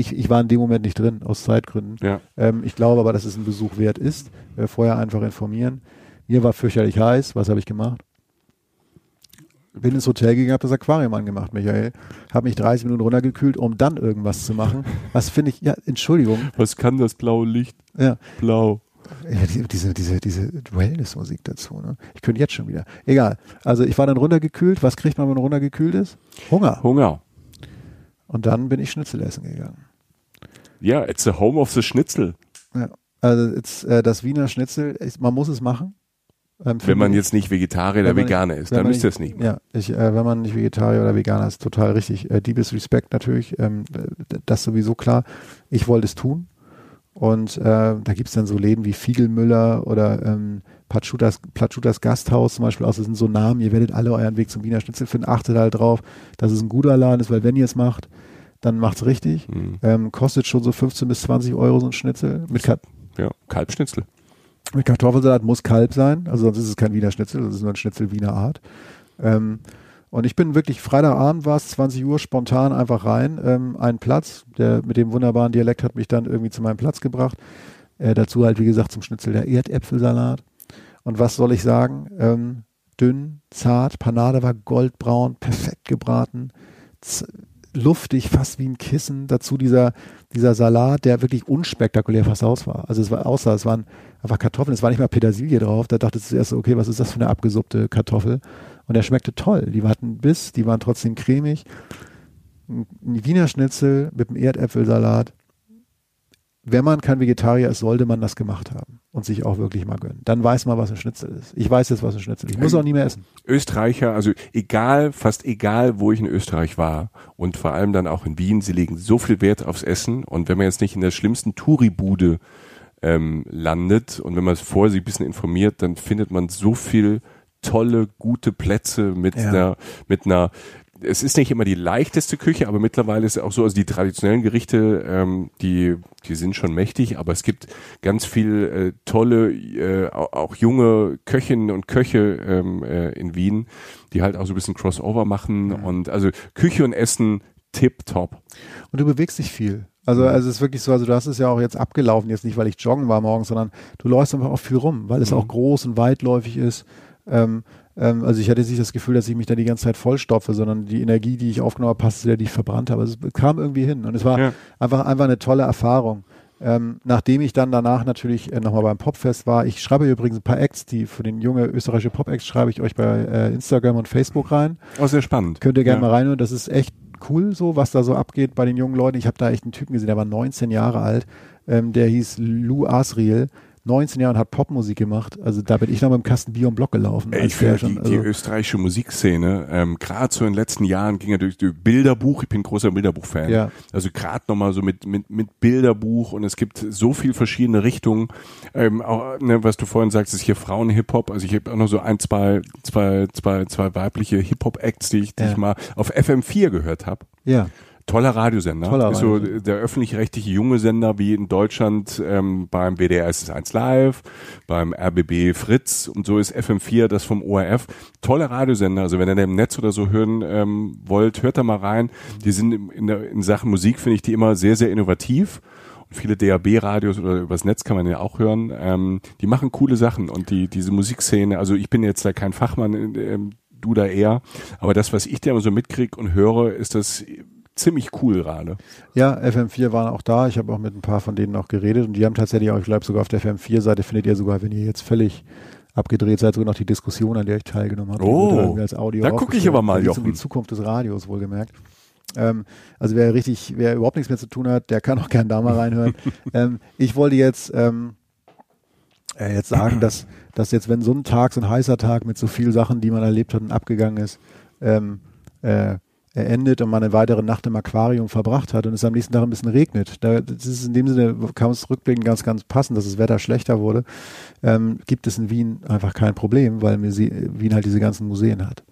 ich, ich war in dem Moment nicht drin, aus Zeitgründen. Ja. Ähm, ich glaube aber, dass es ein Besuch wert ist. Äh, vorher einfach informieren. Mir war fürchterlich heiß. Was habe ich gemacht? Bin ins Hotel gegangen, habe das Aquarium angemacht, Michael. Habe mich 30 Minuten runtergekühlt, um dann irgendwas zu machen. Was finde ich, ja, Entschuldigung. Was kann das blaue Licht? Ja, Blau. ja, die- diese, diese, diese Wellness-Musik dazu. Ne? Ich könnte jetzt schon wieder. Egal. Also ich war dann runtergekühlt. Was kriegt man, wenn man runtergekühlt ist? Hunger. Hunger. Und dann bin ich Schnitzel essen gegangen. Ja, it's the home of the Schnitzel. Ja. Also jetzt, äh, das Wiener Schnitzel, ist, man muss es machen. Ähm, Wenn man jetzt nicht Vegetarier oder Veganer ist, dann müsst ihr es nicht. machen. Ja, ich, äh, wenn man nicht Vegetarier oder Veganer ist, total richtig. Äh, Diebes Respekt natürlich, ähm, äh, das sowieso klar. Ich wollte es tun. Und äh, da gibt's dann so Läden wie Fiegelmüller oder ähm, Pachutas, Pachutas Gasthaus zum Beispiel. Also das sind so Namen, ihr werdet alle euren Weg zum Wiener Schnitzel finden. Achtet halt drauf, dass es ein guter Laden ist, weil wenn ihr es macht, dann macht's richtig. Mhm. Ähm, kostet schon so 15 bis 20 Euro so ein Schnitzel. Mit, Ka Ja, Kalbschnitzel. mit Kartoffelsalat muss Kalb sein, also sonst ist es kein Wiener Schnitzel, das ist nur ein Schnitzel Wiener Art. Ähm, und ich bin wirklich, Freitagabend war es, 20 Uhr, spontan einfach rein. Ähm, ein Platz, der mit dem wunderbaren Dialekt hat mich dann irgendwie zu meinem Platz gebracht. Äh, dazu halt, wie gesagt, zum Schnitzel der Erdäpfelsalat. Und was soll ich sagen? Ähm, dünn, zart, Panade war goldbraun, perfekt gebraten. Z luftig, fast wie ein Kissen. Dazu dieser, dieser Salat, der wirklich unspektakulär fast aus war. Also es war außer, es waren einfach Kartoffeln, es war nicht mal Petersilie drauf. Da dachte ich zuerst, okay, was ist das für eine abgesuppte Kartoffel? Und der schmeckte toll. Die hatten Biss, die waren trotzdem cremig. Ein Wiener Schnitzel mit einem Erdäpfelsalat. Wenn man kein Vegetarier ist, sollte man das gemacht haben und sich auch wirklich mal gönnen. Dann weiß man, was ein Schnitzel ist. Ich weiß jetzt, was ein Schnitzel ist. Ich muss auch nie mehr essen. Österreicher, also egal, fast egal, wo ich in Österreich war und vor allem dann auch in Wien, sie legen so viel Wert aufs Essen und wenn man jetzt nicht in der schlimmsten Touribude ähm, landet und wenn man vorher sich ein bisschen informiert, dann findet man so viel tolle, gute Plätze mit Ja. einer, mit einer es ist nicht immer die leichteste Küche, aber mittlerweile ist es auch so, also die traditionellen Gerichte, ähm, die, die sind schon mächtig, aber es gibt ganz viel äh, tolle, äh, auch, junge Köchinnen und Köche ähm, äh, in Wien, die halt auch so ein bisschen Crossover machen und also Küche und Essen tip top. Und du bewegst dich viel. Also, also es ist wirklich so, also du hast es ja auch jetzt abgelaufen, jetzt nicht, weil ich joggen war morgens, sondern du läufst einfach auch viel rum, weil es auch groß und weitläufig ist. Ähm, ähm, also ich hatte nicht das Gefühl, dass ich mich da die ganze Zeit vollstopfe, sondern die Energie, die ich aufgenommen habe, passte der, die ich verbrannt habe. Also es kam irgendwie hin und es war Ja. einfach, einfach eine tolle Erfahrung. Ähm, nachdem ich dann danach natürlich äh, nochmal beim Popfest war, ich schreibe übrigens ein paar Acts, die für den junge österreichische Pop-Acts schreibe ich euch bei äh, Instagram und Facebook rein. Oh, sehr spannend. Könnt ihr gerne Ja. mal reinhören. Das ist echt cool, so was da so abgeht bei den jungen Leuten. Ich habe da echt einen Typen gesehen, der war 19 Jahre alt. Ähm, der hieß Lou Asriel. 19 Jahre und hat Popmusik gemacht. Also da bin ich noch mit dem Kasten Bier und Block gelaufen. Ich finde die, schon- die also- österreichische Musikszene, ähm, gerade so in den letzten Jahren ging er durch, durch Bilderbuch, ich bin großer Bilderbuch-Fan. Ja. Also gerade nochmal so mit, mit, mit Bilderbuch und es gibt so viel verschiedene Richtungen. Ähm, auch, ne, was du vorhin sagst, ist hier Frauen-Hip-Hop. Also ich habe auch noch so ein, zwei, zwei, zwei, zwei weibliche Hip-Hop-Acts, die ich, die Ja. ich mal auf FM4 gehört habe. ja. Toller Radiosender. Toller ist so der öffentlich-rechtliche junge Sender wie in Deutschland ähm, beim WDR ist es 1 Live, beim RBB Fritz und so ist FM4 das vom ORF. Toller Radiosender. Also wenn ihr den im Netz oder so hören ähm, wollt, hört da mal rein. Die sind in, der, in Sachen Musik finde ich die immer sehr, sehr innovativ. Und viele DAB-Radios oder übers Netz kann man ja auch hören. Ähm, die machen coole Sachen und die diese Musikszene. Also ich bin jetzt da kein Fachmann, ähm, du da eher. Aber das, was ich da immer so mitkrieg und höre, ist das ziemlich cool gerade. Ja, FM4 waren auch da. Ich habe auch mit ein paar von denen auch geredet und die haben tatsächlich auch, ich glaube sogar auf der FM4-Seite findet ihr sogar, wenn ihr jetzt völlig abgedreht seid, sogar noch die Diskussion, an der ich teilgenommen habe. Oh, als Audio da guck ich aber mal, geht's um Jochen. die Zukunft des Radios, wohlgemerkt. Ähm, also wer richtig, wer überhaupt nichts mehr zu tun hat, der kann auch gern da mal reinhören. [LAUGHS] ähm, ich wollte jetzt, ähm, äh, jetzt sagen, dass, dass jetzt, wenn so ein Tag, so ein heißer Tag mit so vielen Sachen, die man erlebt hat und abgegangen ist, ähm, äh, er endet und man eine weitere Nacht im Aquarium verbracht hat und es am nächsten Tag ein bisschen regnet. Da, das ist in dem Sinne, kam es rückblickend ganz, ganz passend, dass das Wetter schlechter wurde. Ähm, gibt es in Wien einfach kein Problem, weil Wien halt diese ganzen Museen hat.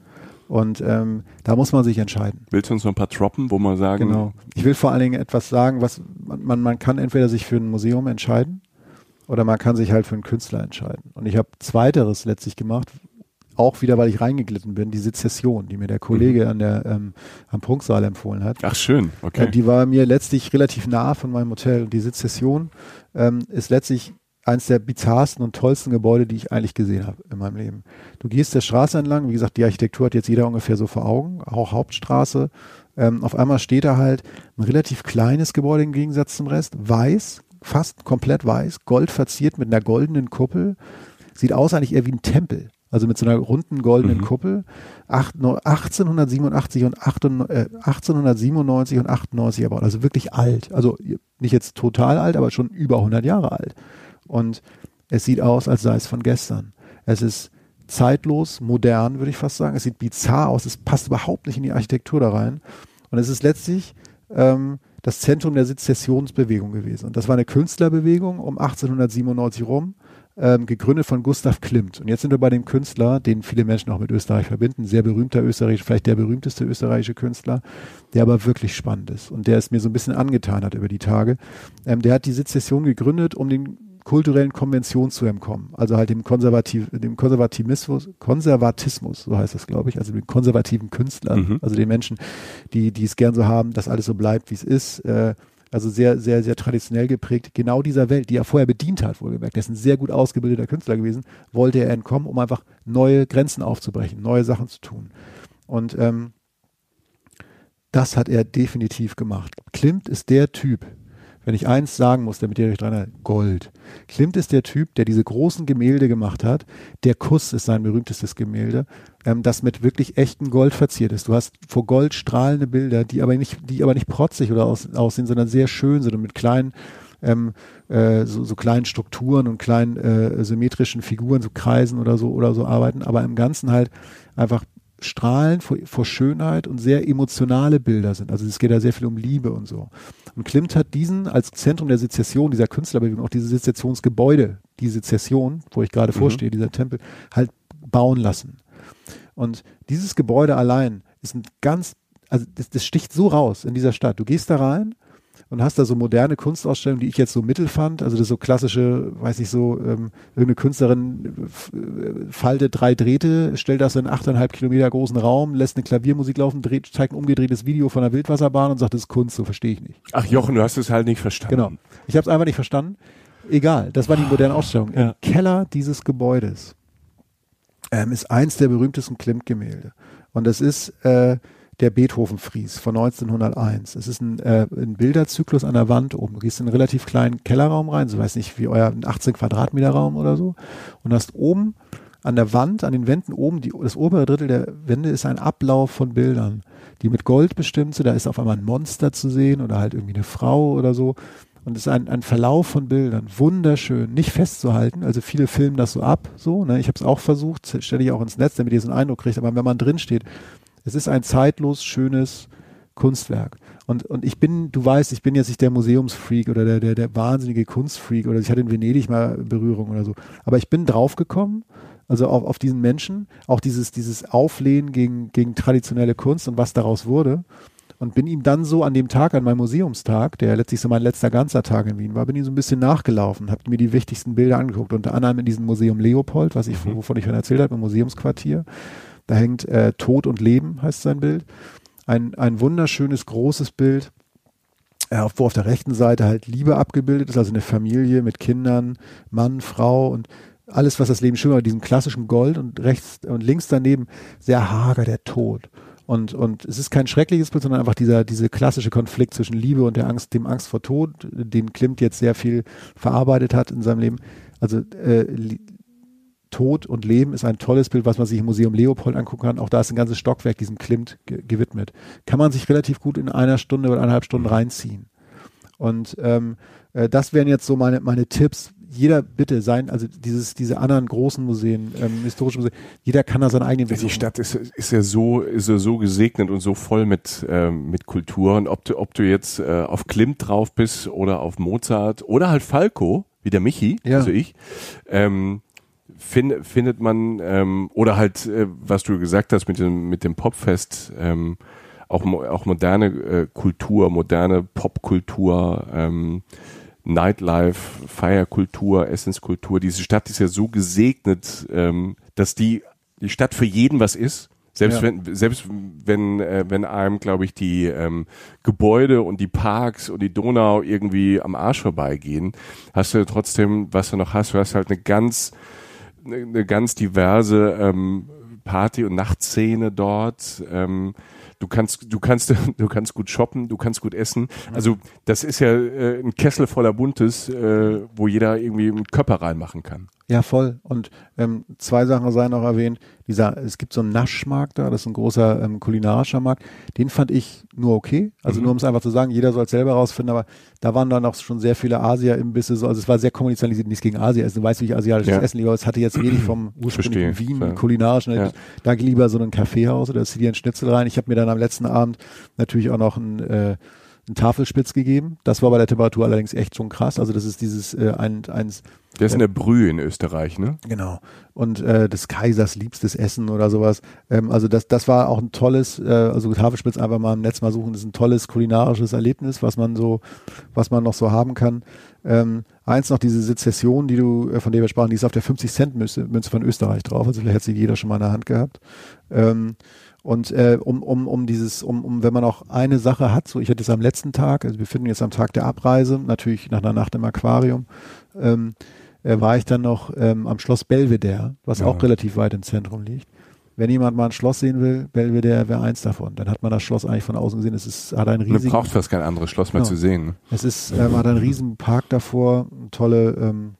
Und ähm, da muss man sich entscheiden. Willst du uns noch ein paar droppen, wo man sagen, Genau. Ich will vor allen Dingen etwas sagen, was man, man, man kann entweder sich für ein Museum entscheiden oder man kann sich halt für einen Künstler entscheiden. Und ich habe zweiteres letztlich gemacht, auch wieder, weil ich reingeglitten bin, die Sezession, die mir der Kollege an der, ähm, am Prunksaal empfohlen hat. ach schön, okay. Äh, die war mir letztlich relativ nah von meinem Hotel. Und die Sezession ähm, ist letztlich eines der bizarrsten und tollsten Gebäude, die ich eigentlich gesehen habe in meinem Leben. Du gehst der Straße entlang, wie gesagt, die Architektur hat jetzt jeder ungefähr so vor Augen, auch Hauptstraße. Ähm, auf einmal steht da halt ein relativ kleines Gebäude im Gegensatz zum Rest, weiß, fast komplett weiß, gold verziert mit einer goldenen Kuppel. Sieht aus eigentlich eher wie ein Tempel. Also mit so einer runden goldenen Mhm. Kuppel. Acht, no- 1887 und 98, äh, 1897 und 98 erbaut. Also wirklich alt. Also nicht jetzt total alt, aber schon über 100 Jahre alt. Und es sieht aus, als sei es von gestern. Es ist zeitlos, modern, würde ich fast sagen. Es sieht bizarr aus. Es passt überhaupt nicht in die Architektur da rein. Und es ist letztlich ähm, das Zentrum der Sezessionsbewegung gewesen. Und das war eine Künstlerbewegung um 1897 rum, ähm, gegründet von Gustav Klimt. Und jetzt sind wir bei dem Künstler, den viele Menschen auch mit Österreich verbinden, sehr berühmter Österreich, vielleicht der berühmteste österreichische Künstler, der aber wirklich spannend ist und der es mir so ein bisschen angetan hat über die Tage. Ähm, der hat die Sezession gegründet, um den kulturellen Konventionen zu entkommen. Also halt dem, Konservativ, dem Konservativismus, Konservatismus, so heißt das, glaube ich, also den konservativen Künstlern, Mhm. also den Menschen, die, die es gern so haben, dass alles so bleibt, wie es ist. Äh, also sehr, sehr, sehr traditionell geprägt. Genau dieser Welt, die er vorher bedient hat, wohlgemerkt. Der ist ein sehr gut ausgebildeter Künstler gewesen, wollte er entkommen, um einfach neue Grenzen aufzubrechen, neue Sachen zu tun. Und ähm, das hat er definitiv gemacht. Klimt ist der Typ, wenn ich eins sagen muss, damit ihr euch dran erinnert, Gold. Klimt ist der Typ, der diese großen Gemälde gemacht hat. Der Kuss ist sein berühmtestes Gemälde, ähm, das mit wirklich echtem Gold verziert ist. Du hast vor Gold strahlende Bilder, die aber nicht, die aber nicht protzig oder aus, aussehen, sondern sehr schön sind und mit kleinen ähm, äh, so, so kleinen Strukturen und kleinen äh, symmetrischen Figuren, so Kreisen oder so oder so arbeiten, aber im Ganzen halt einfach strahlen vor, vor Schönheit und sehr emotionale Bilder sind. Also es geht da sehr viel um Liebe und so. Und Klimt hat diesen als Zentrum der Sezession, dieser Künstlerbewegung, auch diese Sezessionsgebäude, die Sezession, wo ich gerade mhm. vorstehe, dieser Tempel, halt bauen lassen. Und dieses Gebäude allein ist ein ganz, also das, das sticht so raus in dieser Stadt. Du gehst da rein und hast da so moderne Kunstausstellungen, die ich jetzt so mittel fand. Also das so klassische, weiß ich so, ähm, irgendeine Künstlerin äh, faltet drei Drähte, stellt das in achteinhalb Kilometer großen Raum, lässt eine Klaviermusik laufen, dreht, zeigt ein umgedrehtes Video von einer Wildwasserbahn und sagt, das ist Kunst, so verstehe ich nicht. Ach Jochen, du hast es halt nicht verstanden. Genau. Ich habe es einfach nicht verstanden. Egal, das war die moderne Ausstellung. Ja. Im Keller dieses Gebäudes ähm, ist eins der berühmtesten Klimt-Gemälde. Und das ist äh, der Beethoven-Fries von 1901. Es ist ein, äh, ein Bilderzyklus an der Wand oben. Du gehst in einen relativ kleinen Kellerraum rein, so weiß nicht, wie euer 18 Quadratmeter Raum oder so, und hast oben an der Wand, an den Wänden oben, die, das obere Drittel der Wände ist ein Ablauf von Bildern, die mit Gold bestimmt sind. Da ist auf einmal ein Monster zu sehen oder halt irgendwie eine Frau oder so. Und es ist ein, ein Verlauf von Bildern, wunderschön, nicht festzuhalten. Also viele filmen das so ab, so. Ne? Ich habe es auch versucht, stelle ich auch ins Netz, damit ihr so einen Eindruck kriegt. Aber wenn man drin steht, es ist ein zeitlos schönes Kunstwerk. Und, und ich bin, du weißt, ich bin jetzt nicht der Museumsfreak oder der, der, der wahnsinnige Kunstfreak oder ich hatte in Venedig mal Berührung oder so. Aber ich bin draufgekommen, also auf, auf diesen Menschen, auch dieses, dieses Auflehnen gegen, gegen traditionelle Kunst und was daraus wurde. Und bin ihm dann so an dem Tag, an meinem Museumstag, der letztlich so mein letzter ganzer Tag in Wien war, bin ihm so ein bisschen nachgelaufen, habe mir die wichtigsten Bilder angeguckt, unter anderem in diesem Museum Leopold, was ich, mhm. wovon ich schon erzählt habe, im Museumsquartier. Da hängt äh, Tod und Leben, heißt sein Bild. Ein, ein wunderschönes, großes Bild, äh, wo auf der rechten Seite halt Liebe abgebildet ist, also eine Familie mit Kindern, Mann, Frau und alles, was das Leben schön macht, diesem klassischen Gold und rechts und links daneben sehr hager der Tod. Und, und es ist kein schreckliches Bild, sondern einfach dieser, diese klassische Konflikt zwischen Liebe und der Angst, dem Angst vor Tod, den Klimt jetzt sehr viel verarbeitet hat in seinem Leben. Also äh, Tod und Leben ist ein tolles Bild, was man sich im Museum Leopold angucken kann. Auch da ist ein ganzes Stockwerk diesem Klimt ge gewidmet. Kann man sich relativ gut in einer Stunde oder eineinhalb Stunden reinziehen. Und ähm, äh, das wären jetzt so meine, meine Tipps. Jeder bitte sein, also dieses, diese anderen großen Museen, ähm, historische Museen, jeder kann da seinen eigenen Weg Die Stadt ist, ist ja so, ist ja so gesegnet und so voll mit, ähm, mit Kultur. Und ob du, ob du jetzt äh, auf Klimt drauf bist oder auf Mozart oder halt Falco, wie der Michi, ja. also ich, ähm, find, findet man, ähm, oder halt, äh, was du gesagt hast mit dem, mit dem Popfest, ähm, auch, auch moderne äh, Kultur, moderne Popkultur, ähm, Nightlife, Feierkultur, Essenskultur. Diese Stadt ist ja so gesegnet, ähm, dass die, die Stadt für jeden was ist. Selbst ja. wenn, selbst wenn, äh, wenn einem, glaube ich, die ähm, Gebäude und die Parks und die Donau irgendwie am Arsch vorbeigehen, hast du trotzdem, was du noch hast, du hast halt eine ganz eine ganz diverse ähm, Party- und Nachtszene dort. Ähm, du kannst, du kannst, [LAUGHS] du kannst gut shoppen, du kannst gut essen. Also das ist ja äh, ein Kessel voller Buntes, äh, wo jeder irgendwie einen Körper reinmachen kann. Ja, voll. Und ähm, zwei Sachen seien noch erwähnt. Dieser, es gibt so einen Naschmarkt da, das ist ein großer ähm, kulinarischer Markt. Den fand ich nur okay. Also mhm. nur um es einfach zu sagen, jeder soll es selber rausfinden, aber da waren dann auch schon sehr viele Asia-Imbisse. So, also es war sehr kommuniziert, nichts gegen Asia. Also du weißt, wie ich asiatisches ja. Essen liebe, aber es hatte jetzt wenig vom ursprünglichen Wien, ja. kulinarischen. Ja. Da lieber so ein Kaffeehaus oder zieh dir ein Schnitzel rein. Ich habe mir dann am letzten Abend natürlich auch noch ein äh, einen Tafelspitz gegeben. Das war bei der Temperatur allerdings echt schon krass. Also das ist dieses äh, ein, eins. Der ist in der Brühe in Österreich, ne? Genau. Und äh, des Kaisers liebstes Essen oder sowas. Ähm, also das, das war auch ein tolles, äh, also Tafelspitz einfach mal im Netz mal suchen, das ist ein tolles kulinarisches Erlebnis, was man so, was man noch so haben kann. Ähm, eins noch diese Sezession, die du, äh, von der wir sprachen, die ist auf der 50 Cent Münze, Münze von Österreich drauf. Also vielleicht hat sie jeder schon mal in der Hand gehabt. Ähm, und äh, um, um, um dieses, um, um, wenn man auch eine Sache hat, so ich hatte es am letzten Tag, also wir finden jetzt am Tag der Abreise, natürlich nach einer Nacht im Aquarium, ähm, äh, war ich dann noch ähm, am Schloss Belvedere, was ja. auch relativ weit im Zentrum liegt. wenn jemand mal ein Schloss sehen will, Belvedere wäre eins davon. Dann hat man das Schloss eigentlich von außen gesehen. Es ist, hat einen Man riesigen, braucht fast kein anderes Schloss mehr Genau. zu sehen. es ist, ähm, hat einen riesen Park davor, tolle ähm,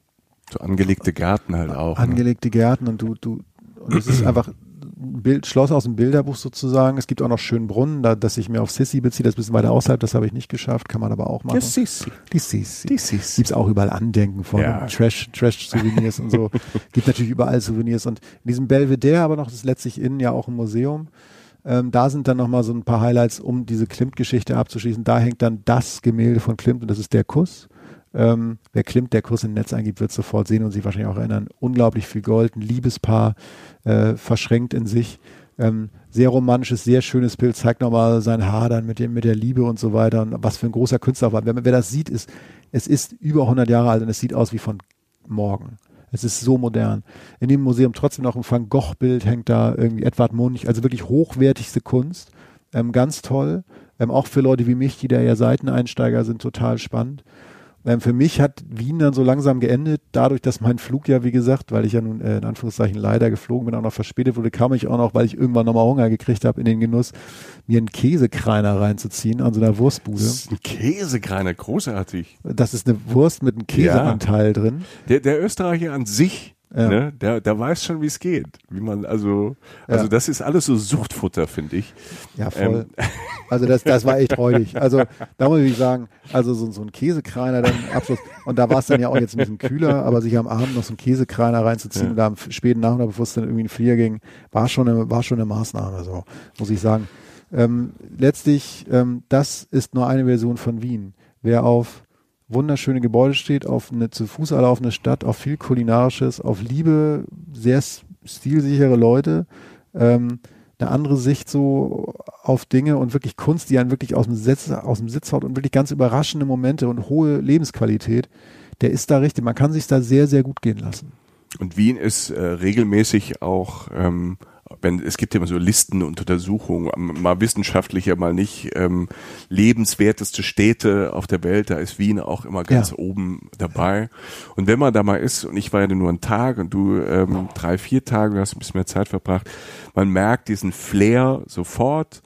So angelegte Gärten halt auch. ne? angelegte Gärten und du, du, und es ist [CLEARS THROAT] einfach ein Bild, Schloss aus dem Bilderbuch sozusagen. Es gibt auch noch schönen Brunnen, da, dass ich mir auf Sissi beziehe, das ist ein bisschen weiter außerhalb, das habe ich nicht geschafft, kann man aber auch machen. Ja, Sissi. Die Sissi. Die Sissi. Gibt's auch überall Andenken von Ja. Trash, Trash-Souvenirs und so. [LAUGHS] Gibt natürlich überall Souvenirs. Und in diesem Belvedere aber noch, das ist letztlich innen ja auch ein Museum. Ähm, da sind dann nochmal so ein paar Highlights, um diese Klimt-Geschichte abzuschließen. Da hängt dann das Gemälde von Klimt und das ist der Kuss. Ähm, wer Klimt der Kuss im Netz eingibt, wird sofort sehen und sich wahrscheinlich auch erinnern. Unglaublich viel Gold, ein Liebespaar, äh, verschränkt in sich. Ähm, sehr romantisches, sehr schönes Bild, zeigt nochmal sein Hadern mit dem, mit der Liebe und so weiter und was für ein großer Künstler war. Wer, wer das sieht, ist, es ist über 100 Jahre alt und es sieht aus wie von morgen. Es ist so modern. In dem Museum trotzdem noch ein Van Gogh-Bild hängt da irgendwie Edward Munch, also wirklich hochwertigste Kunst. Ähm, ganz toll. Ähm, auch für Leute wie mich, die da ja Seiteneinsteiger sind, total spannend. Ähm, für mich hat Wien dann so langsam geendet, dadurch, dass mein Flug ja, wie gesagt, weil ich ja nun äh, in Anführungszeichen leider geflogen bin, auch noch verspätet wurde, kam ich auch noch, weil ich irgendwann nochmal Hunger gekriegt habe, in den Genuss, mir einen Käsekreiner reinzuziehen an so einer Wurstbude. Das ist ein Käsekreiner, großartig. Das ist eine Wurst mit einem Käseanteil drin. Der, der Österreicher an sich, Ja. ne, der, der weiß schon, wie es geht. Wie man, also, also Ja. das ist alles so Suchtfutter, finde ich. Ja, voll. [LAUGHS] Also das, das war echt räudig. Also da muss ich sagen, also so, so ein Käsekreiner dann im Abschluss. Und da war es dann ja auch jetzt ein bisschen kühler, aber sich am Abend noch so einen Käsekreiner reinzuziehen Ja. und da am späten Nachmittag, bevor es dann irgendwie in den Flieger ging, war schon eine, war schon eine Maßnahme, so muss ich sagen. Ähm, letztlich, ähm, das ist nur eine Version von Wien. Wer auf wunderschöne Gebäude steht, auf eine zu Fuß erlaufende Stadt, auf viel Kulinarisches, auf Liebe, sehr stilsichere Leute, ähm, eine andere Sicht so auf Dinge und wirklich Kunst, die einen wirklich aus dem Sitz, aus dem Sitz haut und wirklich ganz überraschende Momente und hohe Lebensqualität, der ist da richtig. Man kann sich da sehr, sehr gut gehen lassen. Und Wien ist äh, regelmäßig auch, ähm, wenn es gibt ja immer so Listen und Untersuchungen, mal wissenschaftlicher, mal nicht, ähm, lebenswerteste Städte auf der Welt, da ist Wien auch immer ganz Ja. oben dabei. Und wenn man da mal ist, und ich war ja nur einen Tag und du ähm, drei, vier Tage, du hast ein bisschen mehr Zeit verbracht, man merkt diesen Flair sofort.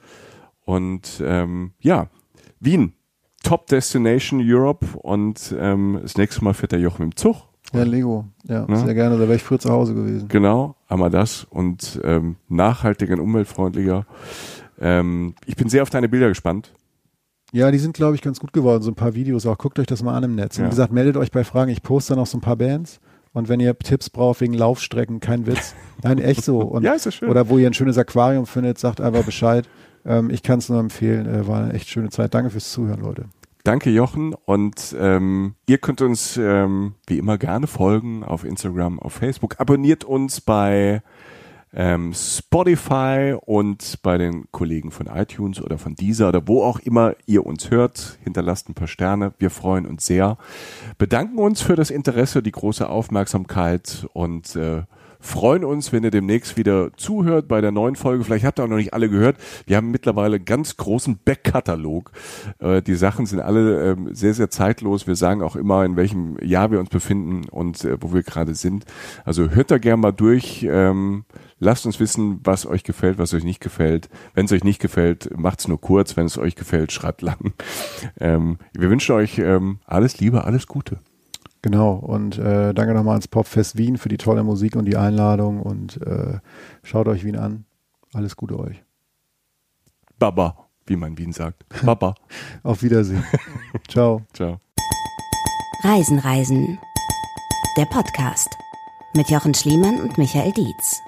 Und ähm, ja, Wien, Top Destination Europe und ähm, das nächste Mal fährt der Jochen im Zug. Ja, Lego. Ja, Ne? sehr gerne. Da wäre ich früher zu Hause gewesen. Genau, einmal das und ähm, nachhaltiger und umweltfreundlicher. Ähm, ich bin sehr auf deine Bilder gespannt. Ja, die sind, glaube ich, ganz gut geworden. So ein paar Videos auch. Guckt euch das mal an im Netz. Und Ja. wie gesagt, meldet euch bei Fragen. Ich poste noch so ein paar Bands. Und wenn ihr Tipps braucht wegen Laufstrecken, kein Witz. [LAUGHS] Nein, echt so. Und, Ja, ist ja schön. Oder wo ihr ein schönes Aquarium findet, sagt einfach Bescheid. Ähm, ich kann es nur empfehlen. Äh, war eine echt schöne Zeit. Danke fürs Zuhören, Leute. Danke Jochen und ähm, ihr könnt uns ähm, wie immer gerne folgen auf Instagram, auf Facebook. Abonniert uns bei ähm, Spotify und bei den Kollegen von iTunes oder von Deezer oder wo auch immer ihr uns hört. Hinterlasst ein paar Sterne. Wir freuen uns sehr. Bedanken uns für das Interesse, die große Aufmerksamkeit und äh, freuen uns, wenn ihr demnächst wieder zuhört bei der neuen Folge. Vielleicht habt ihr auch noch nicht alle gehört. Wir haben mittlerweile einen ganz großen Backkatalog. Äh, die Sachen sind alle ähm, sehr, sehr zeitlos. Wir sagen auch immer, in welchem Jahr wir uns befinden und äh, wo wir gerade sind. Also hört da gerne mal durch. Ähm, lasst uns wissen, was euch gefällt, was euch nicht gefällt. Wenn es euch nicht gefällt, macht's nur kurz. Wenn es euch gefällt, schreibt lang. [LAUGHS] Ähm, wir wünschen euch ähm, alles Liebe, alles Gute. Genau. Und äh, danke nochmal ans Popfest Wien für die tolle Musik und die Einladung. Und äh, schaut euch Wien an. Alles Gute euch. Baba, wie man Wien sagt. Baba. [LAUGHS] Auf Wiedersehen. [LAUGHS] Ciao. Ciao. Reisen, Reisen. Der Podcast mit Jochen Schliemann und Michael Dietz.